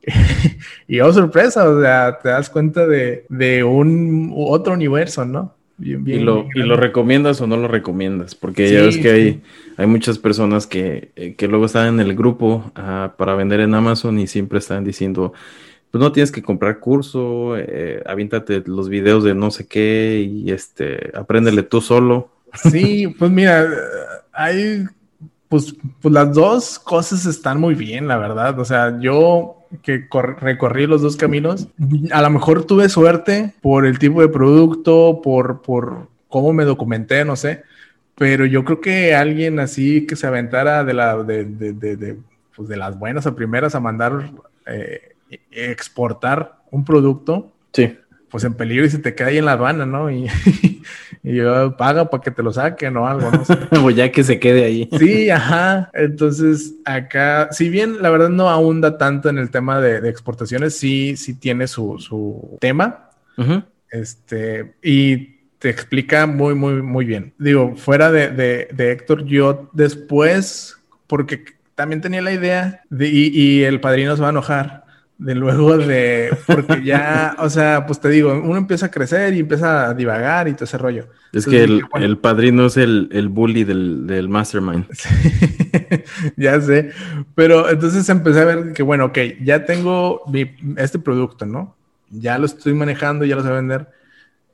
S3: y oh, sorpresa, o sea, te das cuenta de, de un otro universo, ¿no?
S1: Bien, bien, ¿Y, lo, ¿Y lo recomiendas o no lo recomiendas? Porque ya ves que hay, hay muchas personas que, eh, que luego están en el grupo uh, para vender en Amazon y siempre están diciendo, pues no tienes que comprar curso, eh, avíntate los videos de no sé qué y este, apréndele tú solo.
S3: Sí, pues mira, hay pues, pues las dos cosas están muy bien, la verdad. O sea, yo que recorrí los dos caminos, a lo mejor tuve suerte por el tipo de producto, por, por cómo me documenté, no sé. Pero yo creo que alguien así que se aventara de, la, de, de, de, pues de las buenas a primeras a mandar, eh, exportar un producto.
S1: Sí
S3: pues en peligro y se te queda ahí en la aduana, ¿no? Y, y yo paga para que te lo saquen o algo, ¿no?
S1: o ya que se quede ahí.
S3: sí, ajá. Entonces, acá, si bien la verdad no ahonda tanto en el tema de, exportaciones, sí, sí tiene su, su tema. Este, y te explica muy, muy, muy bien. Digo, fuera de, de, de Héctor, yo después, porque también tenía la idea de, y, y el padrino se va a enojar de luego de, porque ya, o sea, pues te digo, uno empieza a crecer y empieza a divagar y todo ese rollo.
S1: Es que el, padrino es el, el bully del, del mastermind.
S3: ya sé, pero entonces empecé a ver que, bueno, ok, ya tengo este producto, ¿no? Ya lo estoy manejando, ya lo sé vender.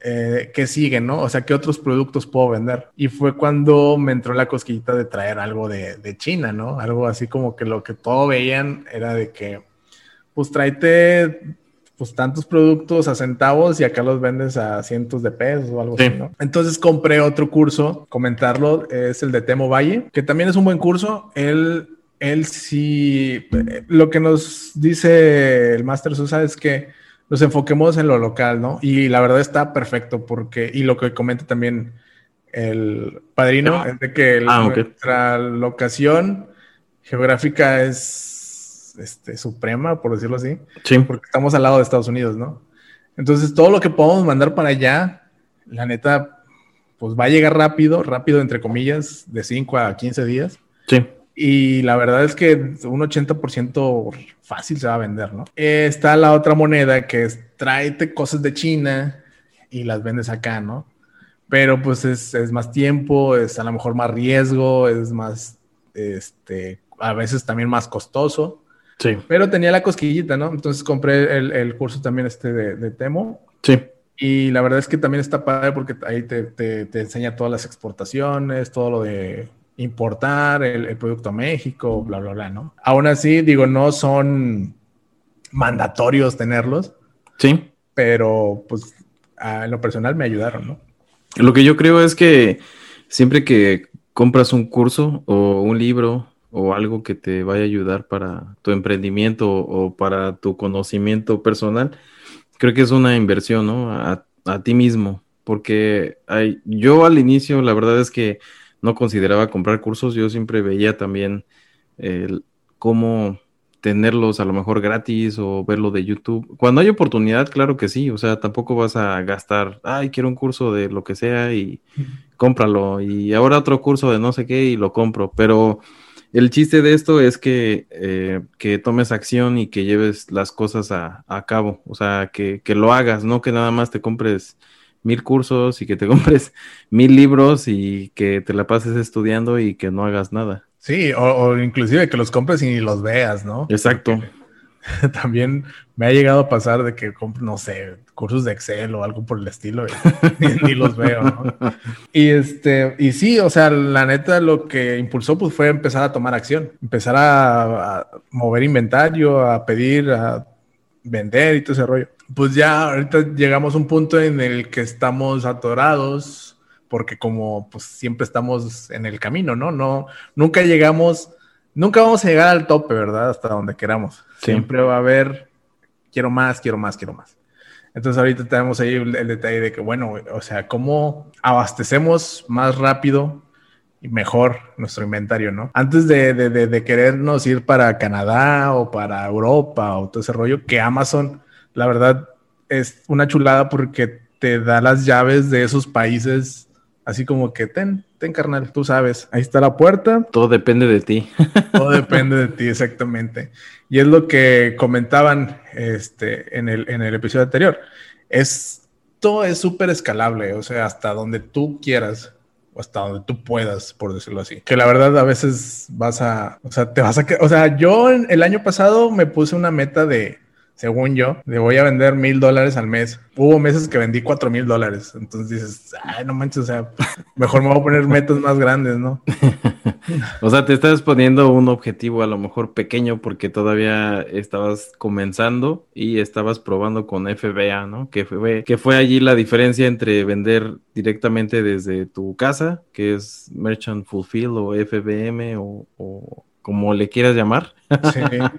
S3: Eh, ¿Qué sigue, no? O sea, ¿qué otros productos puedo vender? Y fue cuando me entró la cosquillita de traer algo de, de China, ¿no? Algo así como que lo que todo veían era de que pues tráete pues tantos productos a centavos y acá los vendes a cientos de pesos o algo así, ¿no? Entonces compré otro curso, comentarlo, es el de Temo Valle, que también es un buen curso. Él, él sí, lo que nos dice el Master Sosa es que nos enfoquemos en lo local, ¿no? Y la verdad está perfecto porque, y lo que comenta también el padrino, es de que ah, nuestra locación geográfica es este, suprema, por decirlo así.
S1: Sí.
S3: Porque estamos al lado de Estados Unidos, ¿no? Entonces, todo lo que podamos mandar para allá, la neta, pues va a llegar rápido, rápido, entre comillas, de 5 a 15 días.
S1: Sí.
S3: Y la verdad es que un 80% fácil se va a vender, ¿no? Está la otra moneda que es tráete cosas de China y las vendes acá, ¿no? Pero pues es, es más tiempo, es a lo mejor más riesgo, es más, este, a veces también más costoso.
S1: Sí.
S3: Pero tenía la cosquillita, ¿no? Entonces compré el, curso también este de, Temo.
S1: Sí.
S3: Y la verdad es que también está padre porque ahí te, enseña todas las exportaciones, todo lo de importar el, producto a México, bla, bla, bla, ¿no? Aún así, digo, no son mandatorios tenerlos.
S1: Sí.
S3: Pero, pues, en lo personal me ayudaron, ¿no?
S1: Lo que yo creo es que siempre que compras un curso o un libro o algo que te vaya a ayudar para tu emprendimiento o para tu conocimiento personal, creo que es una inversión, ¿no? A, ti mismo, porque hay, yo al inicio, la verdad es que no consideraba comprar cursos, yo siempre veía también el, cómo tenerlos a lo mejor gratis o verlo de YouTube. Cuando hay oportunidad, claro que sí, o sea, tampoco vas a gastar, ay, quiero un curso de lo que sea y cómpralo y ahora otro curso de no sé qué y lo compro, pero el chiste de esto es que, eh, que tomes acción y que lleves las cosas a, a cabo, o sea, que, que, lo hagas, no que nada más te compres mil cursos y que te compres mil libros y que te la pases estudiando y que no hagas nada.
S3: Sí, o, o inclusive que los compres y ni los veas, ¿no?
S1: Exacto.
S3: Porque también me ha llegado a pasar de que compro, no sé, cursos de Excel o algo por el estilo y ni los veo, ¿no? Y este, y sí, o sea, la neta lo que impulsó pues fue empezar a tomar acción, empezar a, a mover inventario, a pedir, a vender y todo ese rollo. Pues ya ahorita llegamos a un punto en el que estamos atorados porque como pues siempre estamos en el camino, ¿no? No, nunca llegamos, nunca vamos a llegar al tope, ¿verdad? Hasta donde queramos. Sí. Siempre va a haber, quiero más, quiero más, quiero más. Entonces ahorita tenemos ahí el, detalle de que, bueno, o sea, cómo abastecemos más rápido y mejor nuestro inventario, ¿no? Antes de, de querernos ir para Canadá o para Europa o todo ese rollo, que Amazon, la verdad, es una chulada porque te da las llaves de esos países Así como que ten, ten carnal, tú sabes, ahí está la puerta.
S1: Todo depende de ti.
S3: Todo depende de ti, exactamente. Y es lo que comentaban este, en, el, en el episodio anterior. Esto es súper escalable, o sea, hasta donde tú quieras o hasta donde tú puedas, por decirlo así. Que la verdad a veces vas a, o sea, te vas a, o sea, yo el año pasado me puse una meta de según yo, le voy a vender mil dólares al mes. Hubo meses que vendí cuatro mil dólares. Entonces dices, ay, no manches, o sea, mejor me voy a poner metas más grandes, ¿no?
S1: o sea, te estás poniendo un objetivo a lo mejor pequeño porque todavía estabas comenzando y estabas probando con FBA, ¿no? Que fue, que fue allí la diferencia entre vender directamente desde tu casa, que es Merchant Fulfill o FBM o, o como le quieras llamar.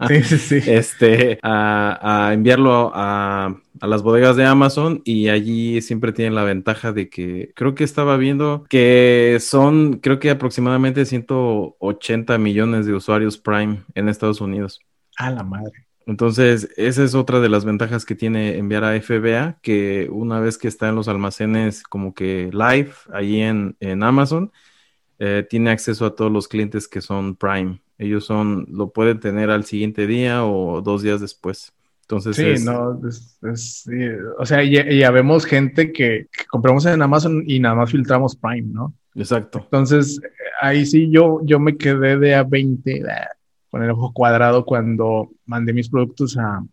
S3: Sí, sí, sí.
S1: este, a, a enviarlo a, a, las bodegas de Amazon y allí siempre tienen la ventaja de que creo que estaba viendo que son, creo que aproximadamente 180 millones de usuarios Prime en Estados Unidos.
S3: A la madre.
S1: Entonces, esa es otra de las ventajas que tiene enviar a FBA, que una vez que está en los almacenes como que live allí en, en Amazon, eh, tiene acceso a todos los clientes que son Prime. Ellos son, lo pueden tener al siguiente día o dos días después. Entonces,
S3: sí, es... no, es, es, sí, o sea, ya, ya, vemos gente que, que, compramos en Amazon y nada más filtramos Prime, ¿no?
S1: Exacto.
S3: Entonces, ahí sí yo, yo me quedé de a 20 con el ojo cuadrado cuando mandé mis productos a,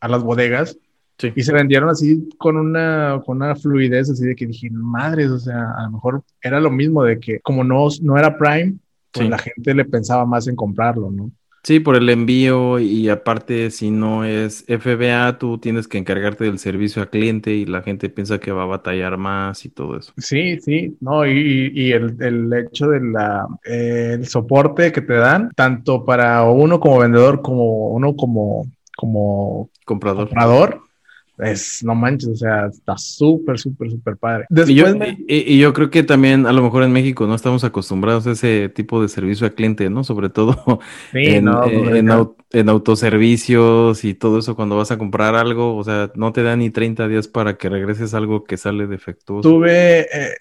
S3: a las bodegas sí. y se vendieron así con una, con una fluidez así de que dije, madres, o sea, a lo mejor era lo mismo de que como no, no era Prime, pues sí. la gente le pensaba más en comprarlo, ¿no?
S1: Sí, por el envío y aparte si no es FBA, tú tienes que encargarte del servicio al cliente y la gente piensa que va a batallar más y todo eso.
S3: Sí, sí, no, y, y el, el, hecho del eh, el soporte que te dan, tanto para uno como vendedor como uno como, como
S1: comprador.
S3: comprador es, no manches, o sea, está súper, súper, súper padre.
S1: Después y yo, me... y, y yo, creo que también a lo mejor en México no estamos acostumbrados a ese tipo de servicio al cliente, ¿no? Sobre todo sí, en, no, en, en, au en, autoservicios y todo eso cuando vas a comprar algo, o sea, no te da ni 30 días para que regreses algo que sale defectuoso.
S3: Tuve... Eh,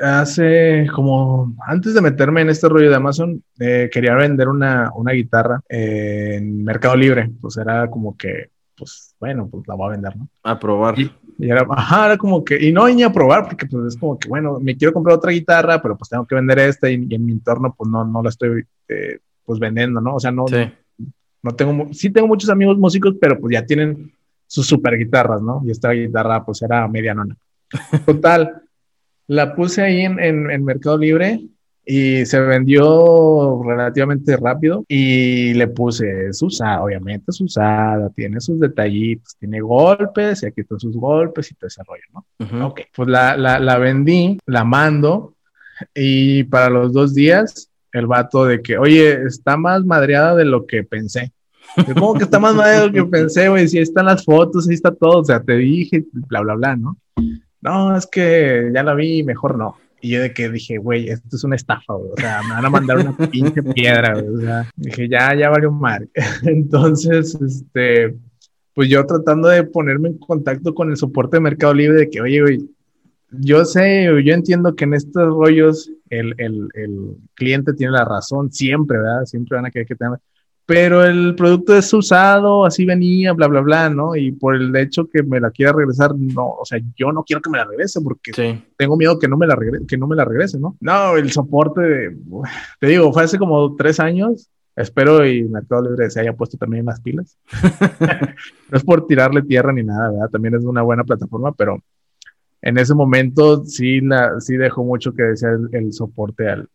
S3: hace como antes de meterme en este rollo de Amazon, eh, quería vender una, una guitarra eh, en Mercado Libre. Pues era como que pues bueno, pues la voy a vender, ¿no?
S1: A probar.
S3: Y, y, era, ajá, era como que, y no ni a probar, porque pues es como que, bueno, me quiero comprar otra guitarra, pero pues tengo que vender esta y, y en mi entorno pues no, no la estoy eh, pues vendiendo, ¿no? O sea, no, sí. no tengo, sí tengo muchos amigos músicos, pero pues ya tienen sus super guitarras, ¿no? Y esta guitarra pues era medianona. Total, la puse ahí en, en, en Mercado Libre y se vendió relativamente rápido y le puse es usada, obviamente es usada, tiene sus detallitos, tiene golpes y aquí están sus golpes y todo ese rollo, ¿no? Uh -huh. Ok, pues la, la, la, vendí, la mando y para los dos días el vato de que, oye, está más madreada de lo que pensé. ¿Cómo que está más madreada de lo que pensé, güey? Si ahí están las fotos, ahí está todo, o sea, te dije, bla, bla, bla, ¿no? No, es que ya la vi, mejor no Y yo de que dije, güey, esto es una estafa, güey. O sea, me van a mandar una pinche piedra, güey. O sea, dije, ya, ya valió mal. Entonces, este, pues yo tratando de ponerme en contacto con el soporte de Mercado Libre de que, oye, güey, yo sé, yo entiendo que en estos rollos el, el, el cliente tiene la razón siempre, ¿verdad? Siempre van a querer que tenga pero el producto es usado, así venía, bla, bla, bla, ¿no? Y por el hecho que me la quiera regresar, no, o sea, yo no quiero que me la regrese porque tengo miedo que no me la regrese, que no me la regrese, ¿no? No, el soporte, te digo, fue hace como tres años, espero y Mercado Libre se haya puesto también las pilas. no es por tirarle tierra ni nada, ¿verdad? También es una buena plataforma, pero en ese momento sí, la, sí dejó mucho que desear el, soporte al,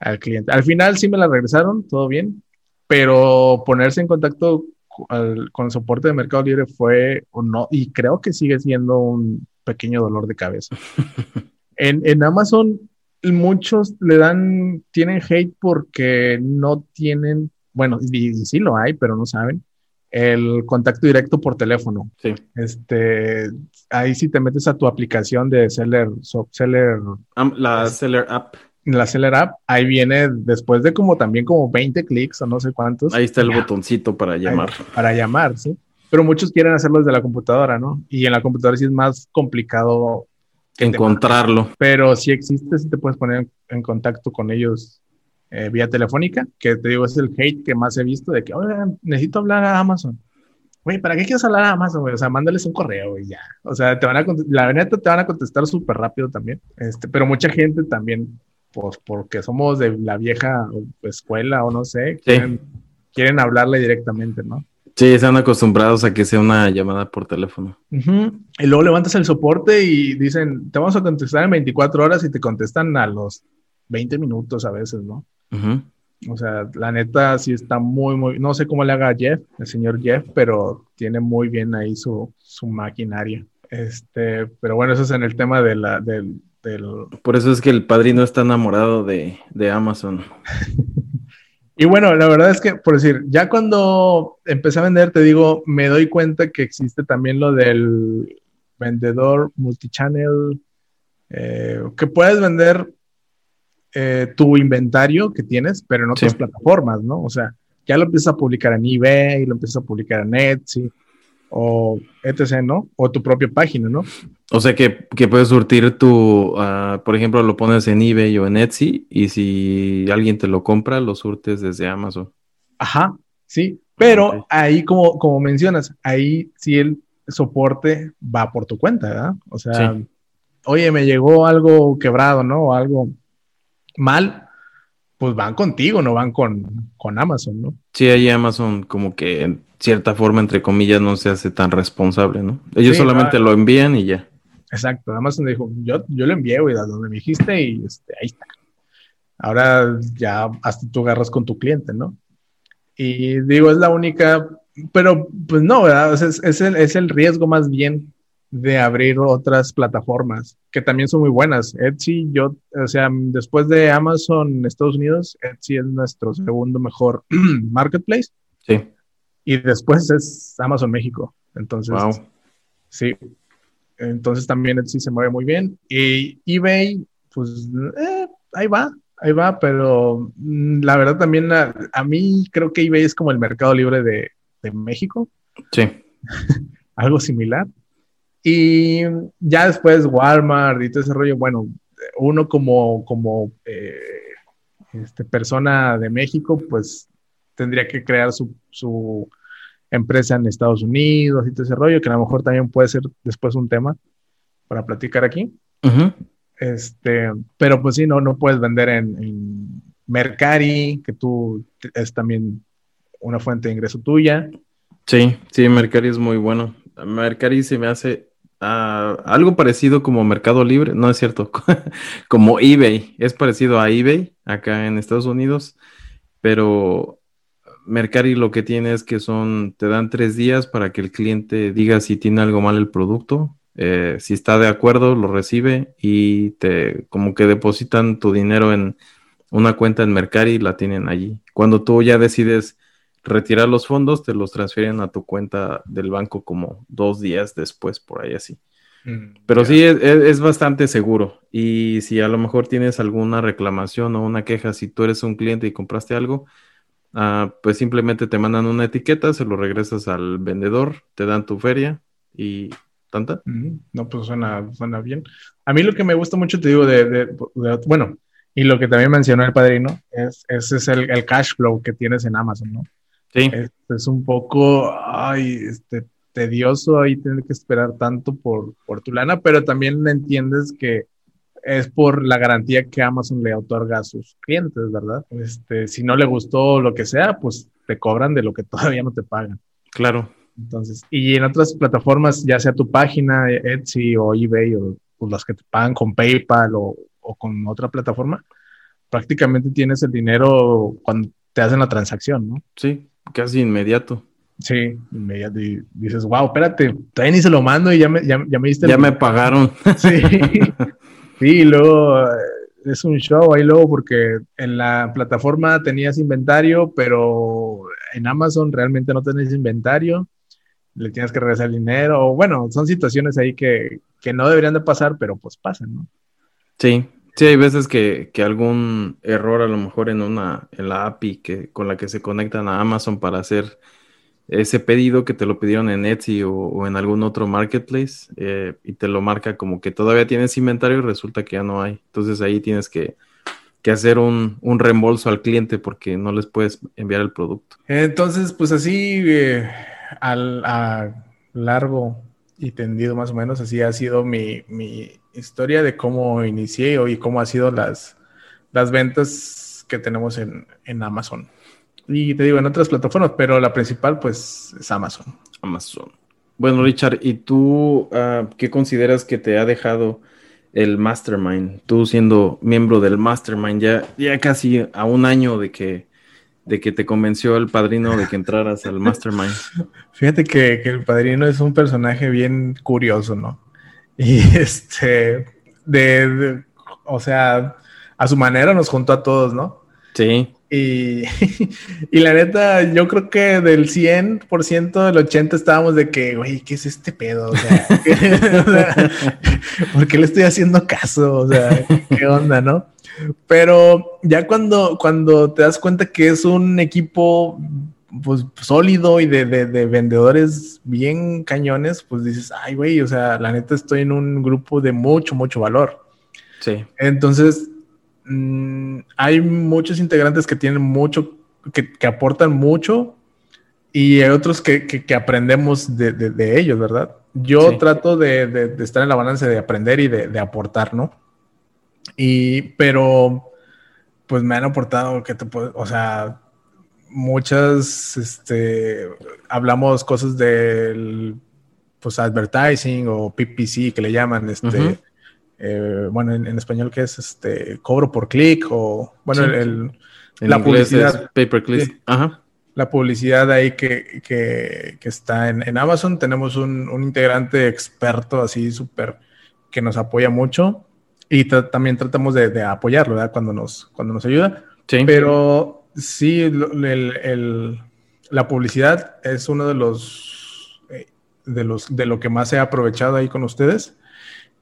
S3: al cliente. Al final sí me la regresaron, todo bien, pero ponerse en contacto con el soporte de Mercado Libre fue o no, y creo que sigue siendo un pequeño dolor de cabeza. en, en Amazon, muchos le dan, tienen hate porque no tienen, bueno, y, sí lo hay, pero no saben, el contacto directo por teléfono.
S1: Sí.
S3: Este, ahí sí te metes a tu aplicación de Seller, Seller.
S1: la Seller App
S3: la Seller App, ahí viene después de como también como 20 clics o no sé cuántos.
S1: Ahí está el botoncito para llamar.
S3: para llamar, sí. Pero muchos quieren hacerlo desde la computadora, ¿no? Y en la computadora sí es más complicado
S1: encontrarlo.
S3: Pero si existe, sí te puedes poner en contacto con ellos eh, vía telefónica, que te digo, es el hate que más he visto de que, oye, necesito hablar a Amazon. Güey, ¿para qué quieres hablar a Amazon, güey? O sea, mándales un correo y ya. O sea, te van a, la neta te van a contestar súper rápido también. Este, pero mucha gente también pues porque somos de la vieja escuela o no sé, quieren, hablarle directamente, ¿no?
S1: Sí, están acostumbrados a que sea una llamada por teléfono.
S3: Y luego levantas el soporte y dicen, te vamos a contestar en 24 horas y te contestan a los 20 minutos a veces, ¿no? O sea, la neta sí está muy, muy, no sé cómo le haga Jeff, el señor Jeff, pero tiene muy bien ahí su, su maquinaria. Este, pero bueno, eso es en el tema de la, del,
S1: por eso es que el padrino está enamorado de, Amazon.
S3: y bueno, la verdad es que, por decir, ya cuando empecé a vender, te digo, me doy cuenta que existe también lo del vendedor multichannel, eh, que puedes vender eh, tu inventario que tienes, pero en otras plataformas, ¿no? O sea, ya lo empiezas a publicar en eBay, lo empiezas a publicar en Etsy, o etc., ¿no? O tu propia página, ¿no?
S1: O sea que, puedes surtir tu, ah, por ejemplo, lo pones en eBay o en Etsy y si alguien te lo compra, lo surtes desde Amazon.
S3: Ajá, sí, pero ahí como, como mencionas, ahí sí el soporte va por tu cuenta, ¿verdad? O sea, oye, me llegó algo quebrado, ¿no? O algo mal, pues van contigo, no van con, con Amazon, ¿no?
S1: Sí, ahí Amazon como que cierta forma, entre comillas, no se hace tan responsable, ¿no? Ellos solamente lo envían y ya.
S3: Exacto, Amazon dijo, yo, yo lo envié, güey, a donde me dijiste y este, ahí está. Ahora ya hasta tú agarras con tu cliente, ¿no? Y digo, es la única, pero pues no, ¿verdad? Es, es, el, es el riesgo más bien de abrir otras plataformas que también son muy buenas. Etsy, yo, o sea, después de Amazon Estados Unidos, Etsy es nuestro segundo mejor marketplace.
S1: Sí.
S3: Y después es Amazon México. Entonces,
S1: wow.
S3: sí. Entonces también Etsy se mueve muy bien. Y eBay, pues eh, ahí va, ahí va, pero mm, la verdad también a, a, mí creo que eBay es como el mercado libre de, de México.
S1: Sí.
S3: Algo similar. Y ya después Walmart y todo ese rollo, bueno, uno como, como eh, este, persona de México, pues tendría que crear su, su, empresa en Estados Unidos y todo ese rollo, que a lo mejor también puede ser después un tema para platicar aquí. Este, pero pues sí, no, no puedes vender en, en Mercari, que tú es también una fuente de ingreso tuya.
S1: Sí, sí, Mercari es muy bueno. Mercari se me hace uh, algo parecido como Mercado Libre, no es cierto, como eBay, es parecido a eBay acá en Estados Unidos, pero Mercari lo que tiene es que son, te dan tres días para que el cliente diga si tiene algo mal el producto, eh, si está de acuerdo, lo recibe y te como que depositan tu dinero en una cuenta en Mercari y la tienen allí. Cuando tú ya decides retirar los fondos, te los transfieren a tu cuenta del banco como dos días después, por ahí así. Mm, Pero sí, es, bastante seguro. Y si a lo mejor tienes alguna reclamación o una queja, si tú eres un cliente y compraste algo, ah, pues simplemente te mandan una etiqueta, se lo regresas al vendedor, te dan tu feria y tanta.
S3: No, pues suena, suena bien. A mí lo que me gusta mucho, te digo, de, bueno, y lo que también mencionó el padrino, es, ese es el, el, cash flow que tienes en Amazon, ¿no?
S1: Sí.
S3: Es, un poco, ay, este, tedioso ahí tener que esperar tanto por, por tu lana, pero también entiendes que es por la garantía que Amazon le otorga a sus clientes, ¿verdad? Este, si no le gustó lo que sea, pues te cobran de lo que todavía no te pagan.
S1: Claro.
S3: Entonces, y en otras plataformas, ya sea tu página, Etsy o eBay, o pues, las que te pagan con PayPal o, o con otra plataforma, prácticamente tienes el dinero cuando te hacen la transacción, ¿no?
S1: Sí, casi inmediato.
S3: Sí, inmediato. Y dices, wow, espérate, todavía ni se lo mando y ya me, ya, me diste.
S1: Ya me pagaron.
S3: Sí. sí, luego eh, es un show ahí luego porque en la plataforma tenías inventario, pero en Amazon realmente no tenés inventario. Le tienes que regresar el dinero. O bueno, son situaciones ahí que, que no deberían de pasar, pero pues pasan, ¿no?
S1: Sí, Sí, hay veces que, que, algún error a lo mejor en una, en la API que, con la que se conectan a Amazon para hacer ese pedido que te lo pidieron en Etsy o, en algún otro marketplace eh, y te lo marca como que todavía tienes inventario y resulta que ya no hay. Entonces ahí tienes que, que hacer un, un, reembolso al cliente porque no les puedes enviar el producto.
S3: Entonces, pues así eh, al, a largo y tendido más o menos, así ha sido mi, mi historia de cómo inicié y cómo ha sido las, las ventas que tenemos en, en, Amazon. Y te digo, en otras plataformas, pero la principal pues es Amazon.
S1: Amazon. Bueno, Richard, ¿y tú uh, qué consideras que te ha dejado el Mastermind? Tú siendo miembro del Mastermind ya, ya casi a un año de que, de que te convenció el padrino de que entraras al Mastermind.
S3: Fíjate que, que el padrino es un personaje bien curioso, ¿no? Y este, de, o sea, a su manera nos juntó a todos, ¿no?
S1: Sí.
S3: Y, y la neta, yo creo que del 100%, del 80% estábamos de que, güey, ¿qué es este pedo? O sea, ¿por qué le estoy haciendo caso? O sea, ¿qué onda, no? Pero ya cuando, cuando te das cuenta que es un equipo pues sólido y de, de, vendedores bien cañones, pues dices, ay, güey, o sea, la neta estoy en un grupo de mucho, mucho valor.
S1: Sí.
S3: Entonces, mm, hay muchos integrantes que tienen mucho, que, que aportan mucho y hay otros que, que, aprendemos de, de, ellos, ¿verdad? Yo trato de, estar en la balanza de aprender y de, aportar, ¿no? Y, pero, pues me han aportado que te puedo, o sea, muchas, este, hablamos cosas del, pues, advertising o PPC que le llaman, este, eh, bueno, en, español que es, este, cobro por clic o, bueno, el,
S1: la publicidad. pay per click. Ajá.
S3: La publicidad ahí que, que, que está en, en, Amazon. Tenemos un, un integrante experto así súper que nos apoya mucho y también tratamos de, de apoyarlo, ¿verdad? Cuando nos, cuando nos ayuda.
S1: Sí.
S3: Pero Sí, el, la publicidad es uno de los, eh, de los de lo que más he aprovechado ahí con ustedes.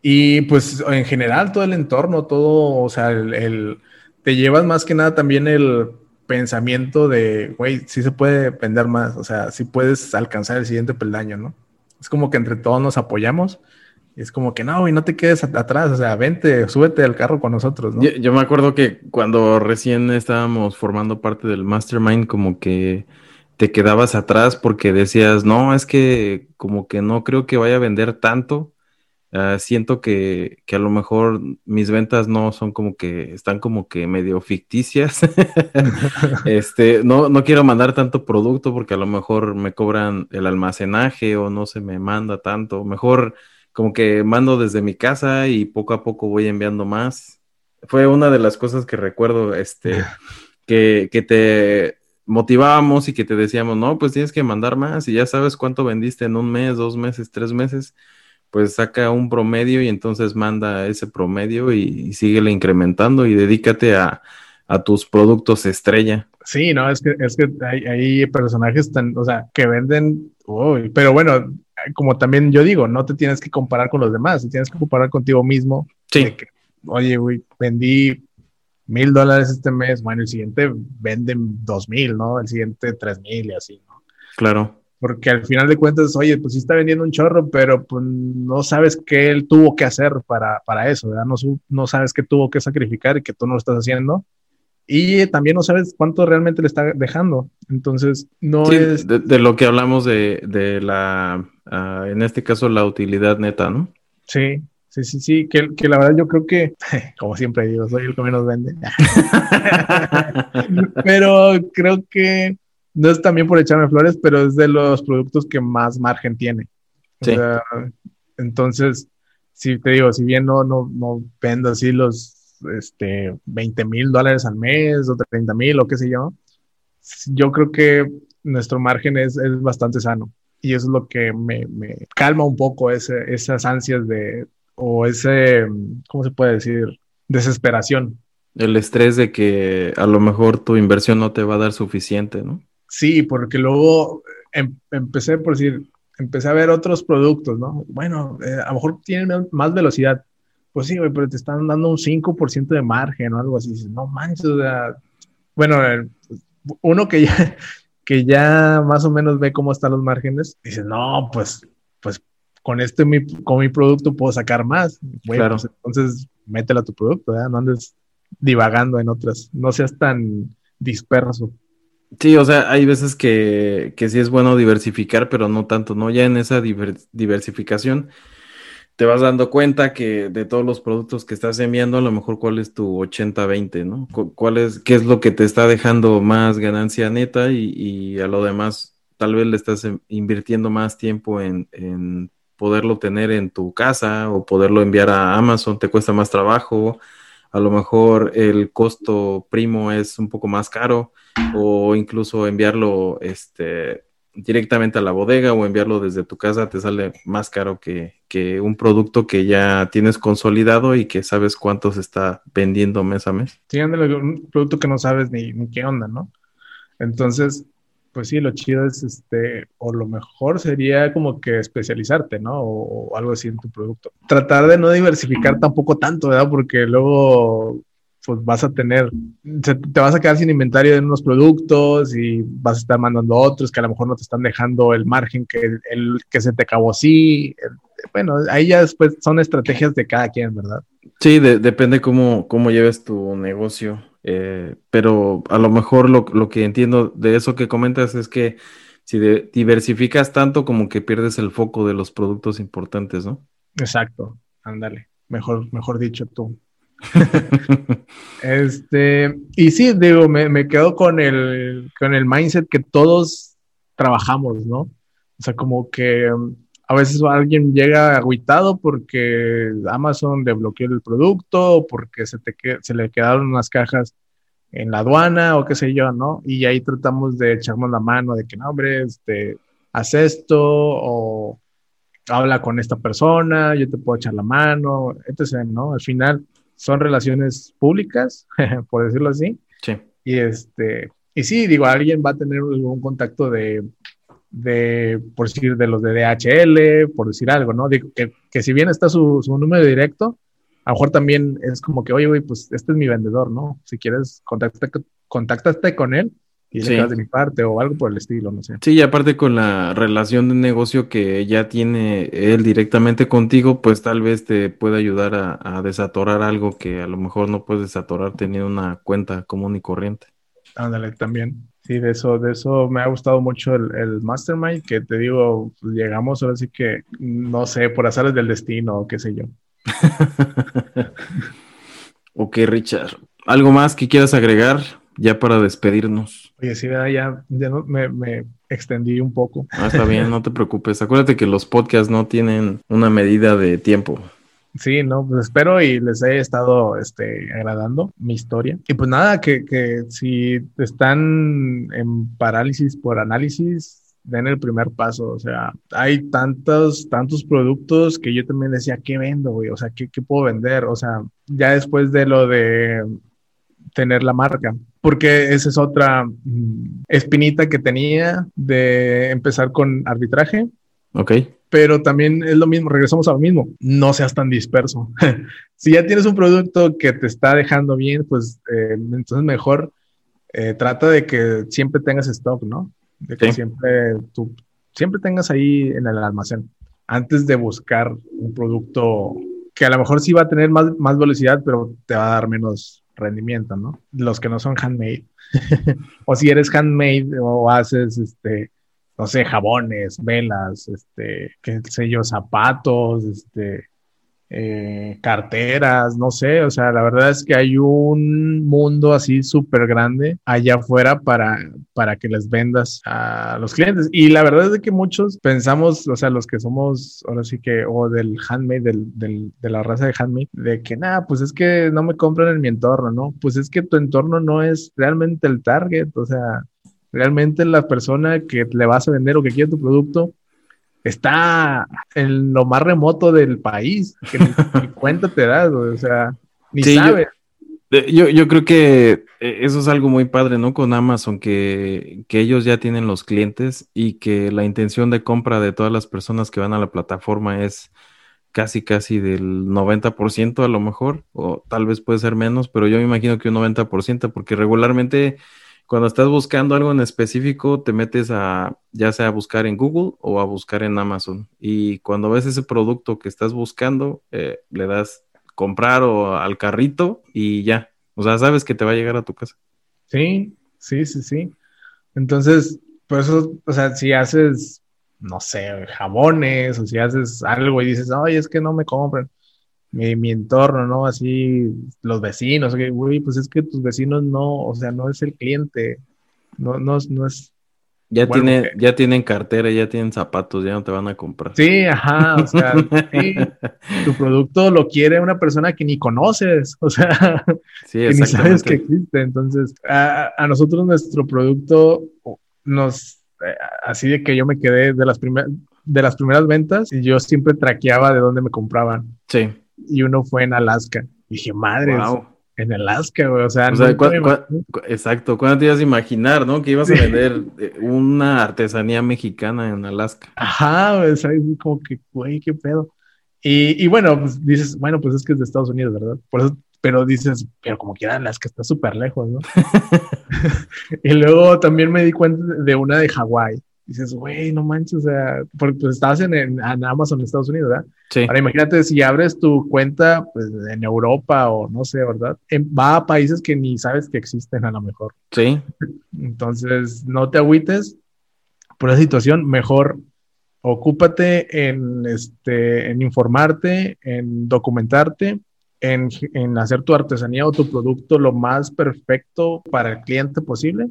S3: Y pues en general todo el entorno, todo, o sea, el, te llevas más que nada también el pensamiento de, güey, sí se puede vender más, o sea, sí puedes alcanzar el siguiente peldaño, ¿no? Es como que entre todos nos apoyamos es como que no, y no te quedes atrás, o sea, vente, súbete al carro con nosotros, ¿no?
S1: Yo, me acuerdo que cuando recién estábamos formando parte del mastermind, como que te quedabas atrás porque decías, no, es que como que no creo que vaya a vender tanto. Ah, siento que, que, a lo mejor mis ventas no son como que están como que medio ficticias. este, no, no quiero mandar tanto producto porque a lo mejor me cobran el almacenaje o no se me manda tanto. Mejor como que mando desde mi casa y poco a poco voy enviando más. Fue una de las cosas que recuerdo, este, que, que te motivábamos y que te decíamos, no, pues tienes que mandar más y ya sabes cuánto vendiste en un mes, dos meses, tres meses, pues saca un promedio y entonces manda ese promedio y, y síguele incrementando y dedícate a, a tus productos estrella.
S3: Sí, no, es que, es que hay, hay personajes tan, o sea, que venden, uy, pero bueno, como también yo digo, no te tienes que comparar con los demás, te tienes que comparar contigo mismo.
S1: Sí.
S3: Oye, güey, vendí mil dólares este mes, bueno, el siguiente venden dos mil, ¿no? El siguiente tres mil y así, ¿no?
S1: Claro.
S3: Porque al final de cuentas, oye, pues sí está vendiendo un chorro, pero pues no sabes qué él tuvo que hacer para, para eso, ¿verdad? No, no sabes qué tuvo que sacrificar y que tú no lo estás haciendo. Y también no sabes cuánto realmente le está dejando. Entonces, no es...
S1: De, lo que hablamos de, de la, uh, en este caso, la utilidad neta, ¿no?
S3: Sí, Sí, sí, sí, que, que, la verdad yo creo que, como siempre digo, soy el que menos vende. pero creo que no es también por echarme flores, pero es de los productos que más margen tiene. Sí. O sea, entonces, si te digo, si bien no, no, no vendo así los este, 20 mil dólares al mes o 30 mil o qué sé yo, yo creo que nuestro margen es, es bastante sano. Y eso es lo que me, me calma un poco ese, esas ansias de, o ese, ¿cómo se puede decir? Desesperación.
S1: El estrés de que a lo mejor tu inversión no te va a dar suficiente, ¿no?
S3: Sí, porque luego em, empecé por decir, empecé a ver otros productos, ¿no? Bueno, eh, a lo mejor tienen más velocidad. Pues sí, güey, pero te están dando un 5% de margen o algo así. Dices, no manches, o sea, bueno, uno que ya, que ya más o menos ve cómo están los márgenes, dice, no, pues, pues con este mi, con mi producto puedo sacar más. Pues, entonces mételo a tu producto, ¿verdad? No andes divagando en otras, no seas tan disperso.
S1: Sí, o sea, hay veces que, que sí es bueno diversificar, pero no tanto, ¿no? Ya en esa diversificación te vas dando cuenta que de todos los productos que estás enviando, a lo mejor cuál es tu 80-20, ¿no? ¿Cuál es, qué es lo que te está dejando más ganancia neta y, y a lo demás tal vez le estás invirtiendo más tiempo en, en poderlo tener en tu casa o poderlo enviar a Amazon te cuesta más trabajo, a lo mejor el costo primo es un poco más caro o incluso enviarlo este, directamente a la bodega o enviarlo desde tu casa te sale más caro que, que un producto que ya tienes consolidado y que sabes cuánto se está vendiendo mes a mes.
S3: Sí, un producto que no sabes ni, ni qué onda, ¿no? Entonces, pues sí, lo chido es, este, o lo mejor sería como que especializarte, ¿no? O, algo así en tu producto. Tratar de no diversificar tampoco tanto, ¿verdad? Porque luego, pues vas a tener, te vas a quedar sin inventario de unos productos y vas a estar mandando otros que a lo mejor no te están dejando el margen que, el, que se te acabó así. bueno, ahí ya después son estrategias de cada quien, ¿verdad?
S1: Sí, depende cómo, cómo lleves tu negocio. Eh, pero a lo mejor lo, que entiendo de eso que comentas es que si diversificas tanto como que pierdes el foco de los productos importantes, ¿no?
S3: Exacto, ándale, mejor, mejor dicho tú. este, y sí, digo, me, me, quedo con el, con el mindset que todos trabajamos, ¿no? O sea, como que um, a veces alguien llega agüitado porque Amazon desbloqueó el producto o porque se, te se le quedaron unas cajas en la aduana o qué sé yo, ¿no? Y ahí tratamos de echarnos la mano de que, no, hombre, este, haz esto o habla con esta persona, yo te puedo echar la mano, etc., ¿no? Al final son relaciones públicas, por decirlo así.
S1: Sí.
S3: Y este, y sí, digo, alguien va a tener un contacto de, de, por decir, de los de DHL, por decir algo, ¿no? Digo, que, que si bien está su, su número directo, a lo mejor también es como que, oye, güey, pues este es mi vendedor, ¿no? Si quieres, contáctate, contáctate con él y le das de mi parte o algo por el estilo, no sé.
S1: Sí, y aparte con la relación de negocio que ya tiene él directamente contigo, pues tal vez te puede ayudar a, a desatorar algo que a lo mejor no puedes desatorar teniendo una cuenta común y corriente.
S3: Ándale, también. Sí, de eso, de eso me ha gustado mucho el, el Mastermind, que te digo, pues, llegamos ahora sí que, no sé, por azares del destino o qué sé yo.
S1: ok, Richard. ¿Algo más que quieras agregar ya para despedirnos?
S3: Oye, sí, ya, ya me, extendí un poco.
S1: Ah, está bien, no te preocupes. Acuérdate que los podcasts no tienen una medida de tiempo.
S3: Sí, no, pues espero y les haya estado este, agradando mi historia. Y pues nada, que, que si están en parálisis por análisis, den el primer paso. O sea, hay tantos, tantos productos que yo también decía, ¿qué vendo, güey? O sea, ¿qué, ¿qué, puedo vender? O sea, ya después de lo de tener la marca, porque esa es otra mm, espinita que tenía de empezar con arbitraje.
S1: Ok.
S3: Pero también es lo mismo, regresamos a lo mismo, no seas tan disperso. si ya tienes un producto que te está dejando bien, pues eh, entonces mejor eh, trata de que siempre tengas stock, ¿no? De que siempre tú siempre tengas ahí en el almacén antes de buscar un producto que a lo mejor sí va a tener más, más velocidad, pero te va a dar menos rendimiento, ¿no? Los que no son handmade. o si eres handmade o haces, este, no sé, jabones, velas, este, qué sé yo, zapatos, este, eh, carteras, no sé, o sea, la verdad es que hay un mundo así súper grande allá afuera para, para que les vendas a los clientes. Y la verdad es que muchos pensamos, o sea, los que somos, ahora sí que, o del handmade, del, del, de la raza de handmade, de que nada, pues es que no me compran en mi entorno, ¿no? Pues es que tu entorno no es realmente el target, o sea, realmente la persona que le vas a vender o que quiere tu producto está en lo más remoto del país, que ni, cuenta te das, o sea, ni sabes.
S1: Yo, yo, creo que eh, eso es algo muy padre, ¿no? Con Amazon, que, que, ellos ya tienen los clientes y que la intención de compra de todas las personas que van a la plataforma es casi, casi del 90% a lo mejor, o tal vez puede ser menos, pero yo me imagino que un 90%, porque regularmente cuando estás buscando algo en específico, te metes a ya sea a buscar en Google o a buscar en Amazon. Y cuando ves ese producto que estás buscando, eh, le das comprar o al carrito y ya. O sea, sabes que te va a llegar a tu casa.
S3: Sí, sí, sí, sí. Entonces, por eso, o sea, si haces, no sé, jabones o si haces algo y dices, ay, es que no me compran mi, entorno, ¿no? Así, los vecinos, que, güey, pues es que tus vecinos no, o sea, no es el cliente, no, no, no es...
S1: Ya, tiene, ya tienen cartera, ya tienen zapatos, ya no te van a comprar.
S3: Sí, ajá, o sea, sí, tu producto lo quiere una persona que ni conoces, o sea, que ni sabes que existe. Entonces, a, a nosotros nuestro producto nos, eh, así de que yo me quedé de las primeras, de las primeras ventas y yo siempre traqueaba de dónde me compraban.
S1: Sí
S3: y uno fue en Alaska. dije, madre, en Alaska, güey. O sea,
S1: exacto. ¿Cuándo te ibas a imaginar, no? Que ibas a vender eh, una artesanía mexicana en Alaska.
S3: Ajá, güey. ¿sabes? Como que, güey, qué pedo. Y, y, bueno, pues dices, bueno, pues es que es de Estados Unidos, ¿verdad? Por eso, pero dices, pero como quiera, Alaska está súper lejos, ¿no? y luego también me di cuenta de una de Hawái dices, güey, no manches, o sea, porque pues estabas en, en, Amazon, Estados Unidos, ¿verdad?
S1: Sí.
S3: Ahora imagínate si abres tu cuenta pues, en Europa o no sé, ¿verdad? va a países que ni sabes que existen a lo mejor.
S1: Sí.
S3: Entonces, no te agüites por esa situación, mejor ocúpate en, este, en informarte, en documentarte, en, en hacer tu artesanía o tu producto lo más perfecto para el cliente posible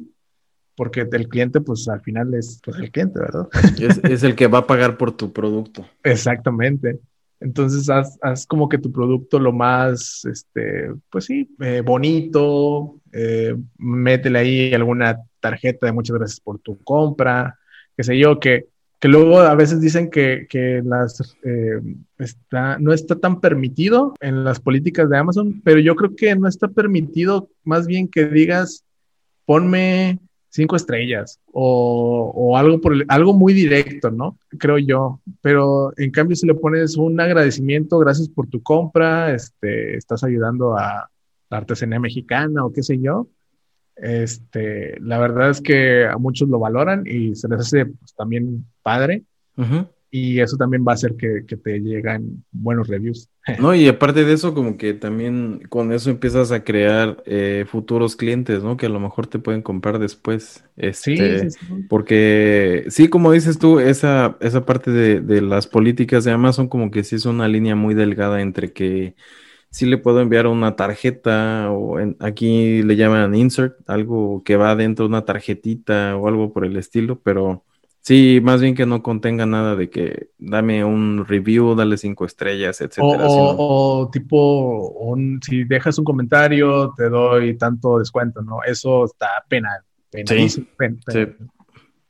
S3: porque el cliente, pues al final es pues, el cliente, ¿verdad?
S1: Es, el que va a pagar por tu producto.
S3: Exactamente. Entonces, haz, como que tu producto lo más, este, pues sí, eh, bonito, eh, métele ahí alguna tarjeta de muchas gracias por tu compra, qué sé yo, que, que luego a veces dicen que, que las, eh, está, no está tan permitido en las políticas de Amazon, pero yo creo que no está permitido más bien que digas, ponme cinco estrellas o, o algo, por algo muy directo, ¿no? Creo yo. Pero en cambio, si le pones un agradecimiento, gracias por tu compra, este, estás ayudando a la artesanía mexicana o qué sé yo, este, la verdad es que a muchos lo valoran y se les hace pues, también padre. Y eso también va a hacer que, que te lleguen buenos reviews.
S1: No, y aparte de eso, como que también con eso empiezas a crear eh, futuros clientes, ¿no? Que a lo mejor te pueden comprar después. Este, sí, Porque sí, como dices tú, esa, esa parte de, de, las políticas de Amazon como que sí es una línea muy delgada entre que sí le puedo enviar una tarjeta o aquí le llaman insert, algo que va dentro de una tarjetita o algo por el estilo, pero Sí, más bien que no contenga nada de que dame un review, dale cinco estrellas, etcétera.
S3: O, tipo, un, si dejas un comentario, te doy tanto descuento, ¿no? Eso está penal.
S1: Sí, sí.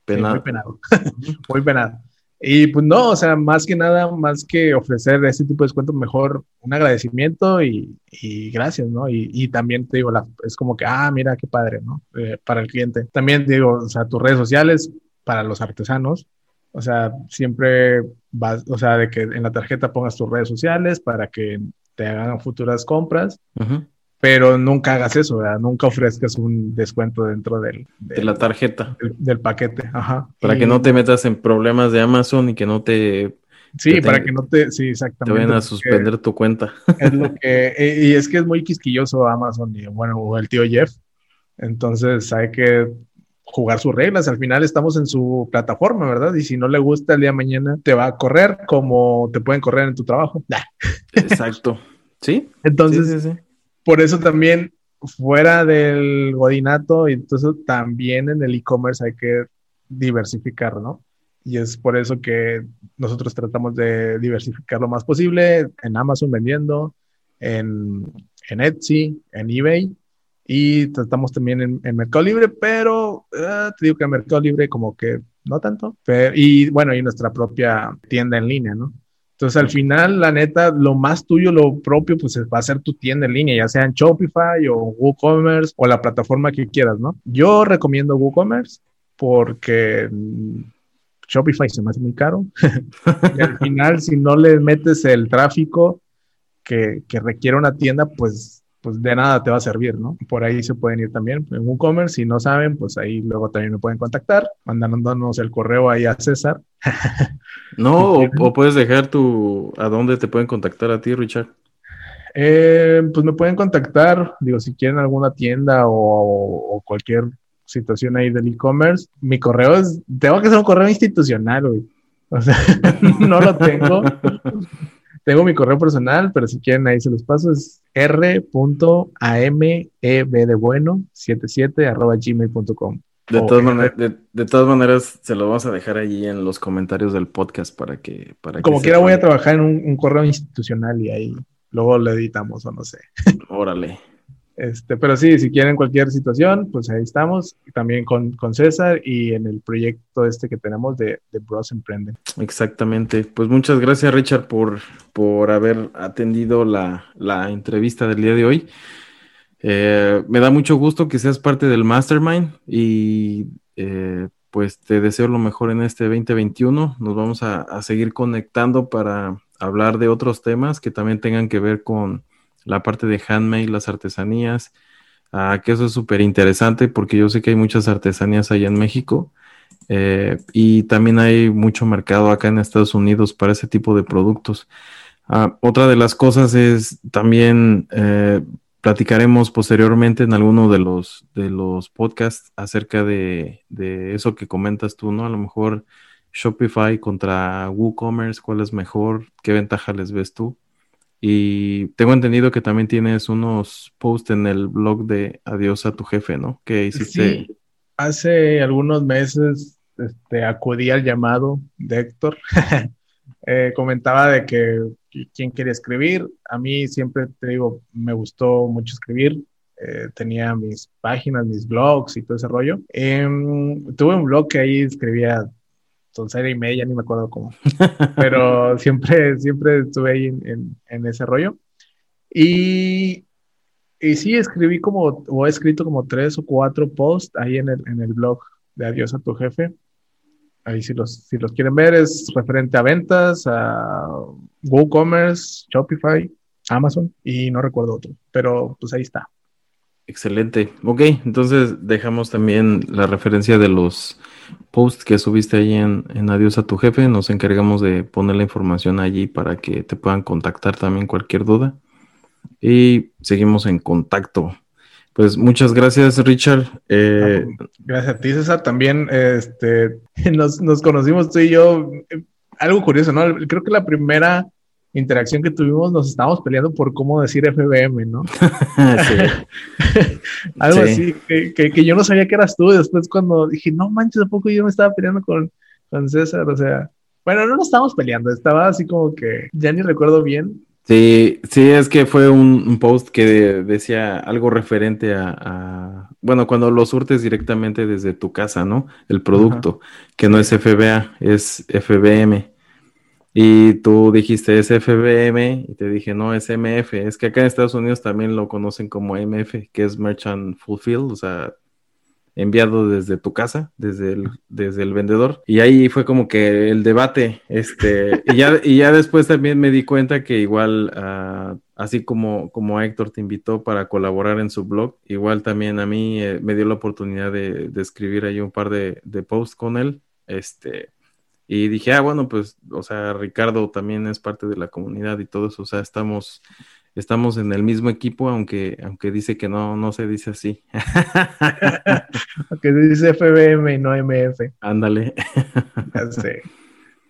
S3: penado. muy penado. muy penado. Y pues no, o sea, más que nada, más que ofrecer ese tipo de descuento, mejor un agradecimiento y, y gracias, ¿no? Y, y, también te digo, la, es como que, ah, mira qué padre, ¿no? Eh, para el cliente. También digo, o sea, tus redes sociales, para los artesanos. O sea, siempre vas, o sea, de que en la tarjeta pongas tus redes sociales para que te hagan futuras compras, pero nunca hagas eso, ¿verdad? Nunca ofrezcas un descuento dentro del,
S1: de la tarjeta.
S3: Del, paquete, ajá.
S1: Para que no te metas en problemas de Amazon y que no te...
S3: Sí, para que no te... Sí, exactamente.
S1: Te vayan a suspender tu cuenta.
S3: Es lo que... Y es que es muy quisquilloso Amazon y, bueno, o el tío Jeff. Entonces hay que jugar sus reglas. Al final estamos en su plataforma, ¿verdad? Y si no le gusta el día de mañana, te va a correr como te pueden correr en tu trabajo.
S1: Exacto. Sí.
S3: Entonces, por eso también fuera del godinato y entonces también en el e-commerce hay que diversificar, ¿no? Y es por eso que nosotros tratamos de diversificar lo más posible en Amazon vendiendo, en, en Etsy, en eBay y tratamos también en, Mercado Libre, pero eh, te digo que en Mercado Libre como que no tanto. y bueno, y nuestra propia tienda en línea, ¿no? Entonces al final, la neta, lo más tuyo, lo propio, pues va a ser tu tienda en línea, ya sea en Shopify o WooCommerce o la plataforma que quieras, ¿no? Yo recomiendo WooCommerce porque mm, Shopify se me hace muy caro. y al final, si no le metes el tráfico que, que requiere una tienda, pues pues de nada te va a servir, ¿no? Por ahí se pueden ir también en WooCommerce, si no saben, pues ahí luego también me pueden contactar, mandándonos el correo ahí a César.
S1: no, o, puedes dejar tu, ¿a dónde te pueden contactar a ti, Richard?
S3: Eh, pues me pueden contactar, digo, si quieren alguna tienda o, cualquier situación ahí del e-commerce, mi correo es, tengo que ser un correo institucional, güey. O sea, no lo tengo. Tengo mi correo personal, pero si quieren ahí se los paso, es r.ameb de bueno 77 arroba gmail.com.
S1: De, todas maneras, de, todas maneras, se lo vamos a dejar allí en los comentarios del podcast para que... Para
S3: Como quiera voy a trabajar en un, correo institucional y ahí luego lo editamos o no sé.
S1: Órale.
S3: Este, pero sí, si quieren cualquier situación, pues ahí estamos. También con, con César y en el proyecto este que tenemos de, de Bros Emprende.
S1: Exactamente. Pues muchas gracias, Richard, por, por haber atendido la, la entrevista del día de hoy. Eh, me da mucho gusto que seas parte del Mastermind y eh, pues te deseo lo mejor en este 2021. Nos vamos a, a seguir conectando para hablar de otros temas que también tengan que ver con la parte de handmade, las artesanías, ah, que eso es súper interesante porque yo sé que hay muchas artesanías allá en México eh, y también hay mucho mercado acá en Estados Unidos para ese tipo de productos. Ah, otra de las cosas es también eh, platicaremos posteriormente en alguno de los, de los podcasts acerca de, de, eso que comentas tú, ¿no? A lo mejor Shopify contra WooCommerce, ¿cuál es mejor? ¿Qué ventaja les ves tú? Y tengo entendido que también tienes unos posts en el blog de Adiós a tu jefe, ¿no? Que hiciste.
S3: Sí, hace algunos meses este, acudí al llamado de Héctor. Eh, comentaba de que quién quería escribir. A mí siempre te digo, me gustó mucho escribir. Eh, tenía mis páginas, mis blogs y todo ese rollo. Em, tuve un blog que ahí escribía serie y media, ni me acuerdo cómo. Pero siempre, siempre estuve ahí en, en, ese rollo. Y, y sí, escribí como, o he escrito como tres o cuatro posts ahí en el, en el blog de Adiós a tu jefe. Ahí si los, si los quieren ver es referente a ventas, a WooCommerce, Shopify, Amazon y no recuerdo otro, pero pues ahí está.
S1: Excelente. Ok, entonces dejamos también la referencia de los posts que subiste ahí en, en, Adiós a tu jefe. Nos encargamos de poner la información allí para que te puedan contactar también cualquier duda. Y seguimos en contacto. Pues muchas gracias, Richard. Eh,
S3: gracias a ti, César. También este, nos, conocimos tú y yo. Algo curioso, ¿no? Creo que la primera interacción que tuvimos nos estábamos peleando por cómo decir FBM, ¿no? Algo así, que, que, yo no sabía que eras tú. Después cuando dije, no manches, ¿a poco yo me estaba peleando con, con César? O sea, bueno, no nos estábamos peleando, estaba así como que ya ni recuerdo bien.
S1: Sí, sí, es que fue un, post que decía algo referente a, bueno, cuando lo surtes directamente desde tu casa, ¿no? El producto, que no es FBA, es FBM. Y tú dijiste es FBM y te dije no, es MF. Es que acá en Estados Unidos también lo conocen como MF, que es Merchant Fulfilled, o sea, enviado desde tu casa, desde el, desde el vendedor. Y ahí fue como que el debate, este, y ya, y ya después también me di cuenta que igual, uh, así como, como Héctor te invitó para colaborar en su blog, igual también a mí eh, me dio la oportunidad de, escribir ahí un par de, de posts con él, este, y dije, ah, bueno, pues, o sea, Ricardo también es parte de la comunidad y todo eso, o sea, estamos estamos en el mismo equipo, aunque, aunque dice que no, no se dice así.
S3: aunque se dice FBM y no MF.
S1: Ándale.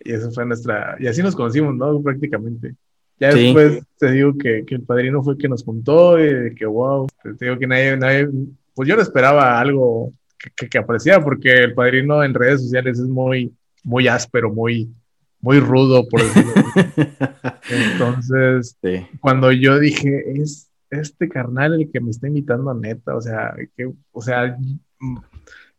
S3: Y eso fue nuestra, y así nos conocimos, ¿no? Prácticamente. Ya después te digo que, que, el padrino fue el que nos contó y que wow, te digo que nadie, nadie pues yo no esperaba algo que, que, apareciera porque el padrino en redes sociales es muy, muy áspero, muy, muy rudo, por decirlo. Entonces, cuando yo dije, es este carnal el que me está invitando a neta, o sea, que, o sea,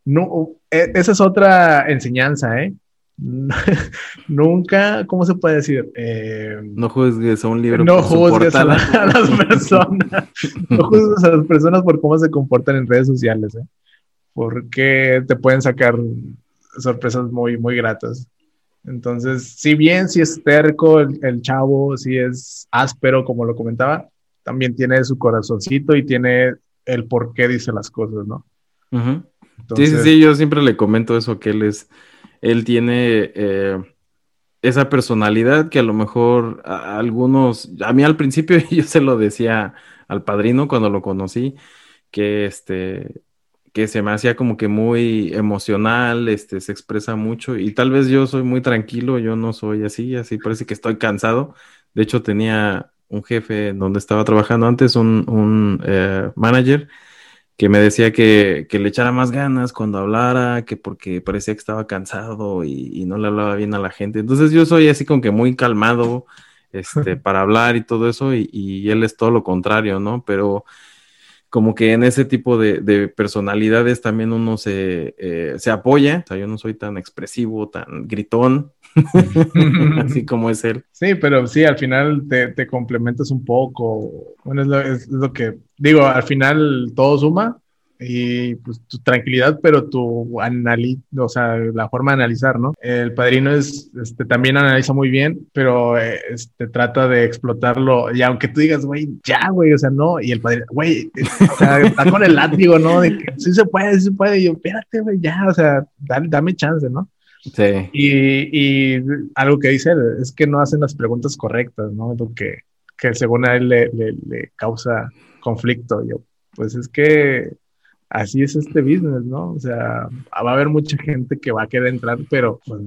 S3: no, e, esa es otra enseñanza, ¿eh? Nunca, ¿cómo se puede decir? Eh,
S1: no juzgues a un libro.
S3: No juzgues a, las personas. no juzgues a las personas por cómo se comportan en redes sociales, ¿eh? Porque te pueden sacar sorpresas muy, muy gratas. Entonces, si bien si es terco el, chavo, si es áspero, como lo comentaba, también tiene su corazoncito y tiene el por qué dice las cosas, ¿no?
S1: sí, sí, sí, yo siempre le comento eso, que él es, él tiene eh, esa personalidad que a lo mejor algunos, a mí al principio yo se lo decía al padrino cuando lo conocí, que este, que se me hacía como que muy emocional, este, se expresa mucho y tal vez yo soy muy tranquilo, yo no soy así, así parece que estoy cansado. De hecho, tenía un jefe donde estaba trabajando antes, un, un eh, manager, que me decía que, que, le echara más ganas cuando hablara, que porque parecía que estaba cansado y, y, no le hablaba bien a la gente. Entonces yo soy así como que muy calmado este, para hablar y todo eso y, y él es todo lo contrario, ¿no? Pero como que en ese tipo de, personalidades también uno se, eh, se apoya. O sea, yo no soy tan expresivo, tan gritón, así como es él.
S3: Sí, pero sí, al final te, te complementas un poco. Bueno, es lo, es lo que digo, al final todo suma y pues tu tranquilidad, pero tu analiz, o sea, la forma de analizar, ¿no? El padrino es, este, también analiza muy bien, pero este, trata de explotarlo, y aunque tú digas, güey, ya, güey, o sea, no, y el padrino, güey, o sea, está con el látigo, ¿no? De que sí se puede, sí se puede, y yo, espérate, güey, ya, o sea, dame, dame chance, ¿no?
S1: Sí.
S3: Y, y, algo que dice él es que no hacen las preguntas correctas, ¿no? Lo que, que según a él le, le, le causa conflicto. Yo, pues es que así es este business, ¿no? O sea, va a haber mucha gente que va a querer entrar, pero pues,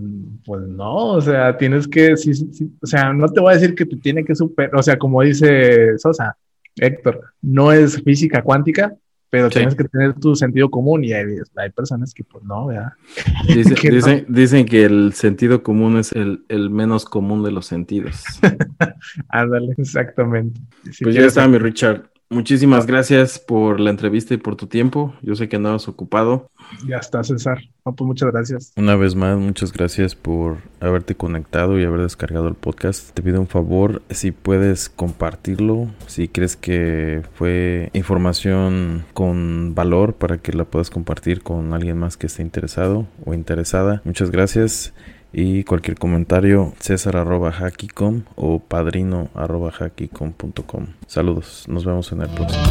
S3: pues no, o sea, tienes que, sí, sí, o sea, no te voy a decir que te tiene que superar, o sea, como dice Sosa, Héctor, no es física cuántica, pero tienes que tener tu sentido común y hay, hay personas que pues no, ¿verdad?
S1: Dice, que dicen, no. dicen, que el sentido común es el, el menos común de los sentidos.
S3: Ándale, exactamente.
S1: Si pues ya está, mi Richard. Muchísimas gracias por la entrevista y por tu tiempo. Yo sé que andabas ocupado.
S3: Ya está, César. No, pues muchas gracias.
S1: Una vez más, muchas gracias por haberte conectado y haber descargado el podcast. Te pido un favor, si puedes compartirlo, si crees que fue información con valor para que la puedas compartir con alguien más que esté interesado o interesada. Muchas gracias. Y cualquier comentario, césar arroba o padrino arroba Saludos, nos vemos en el próximo.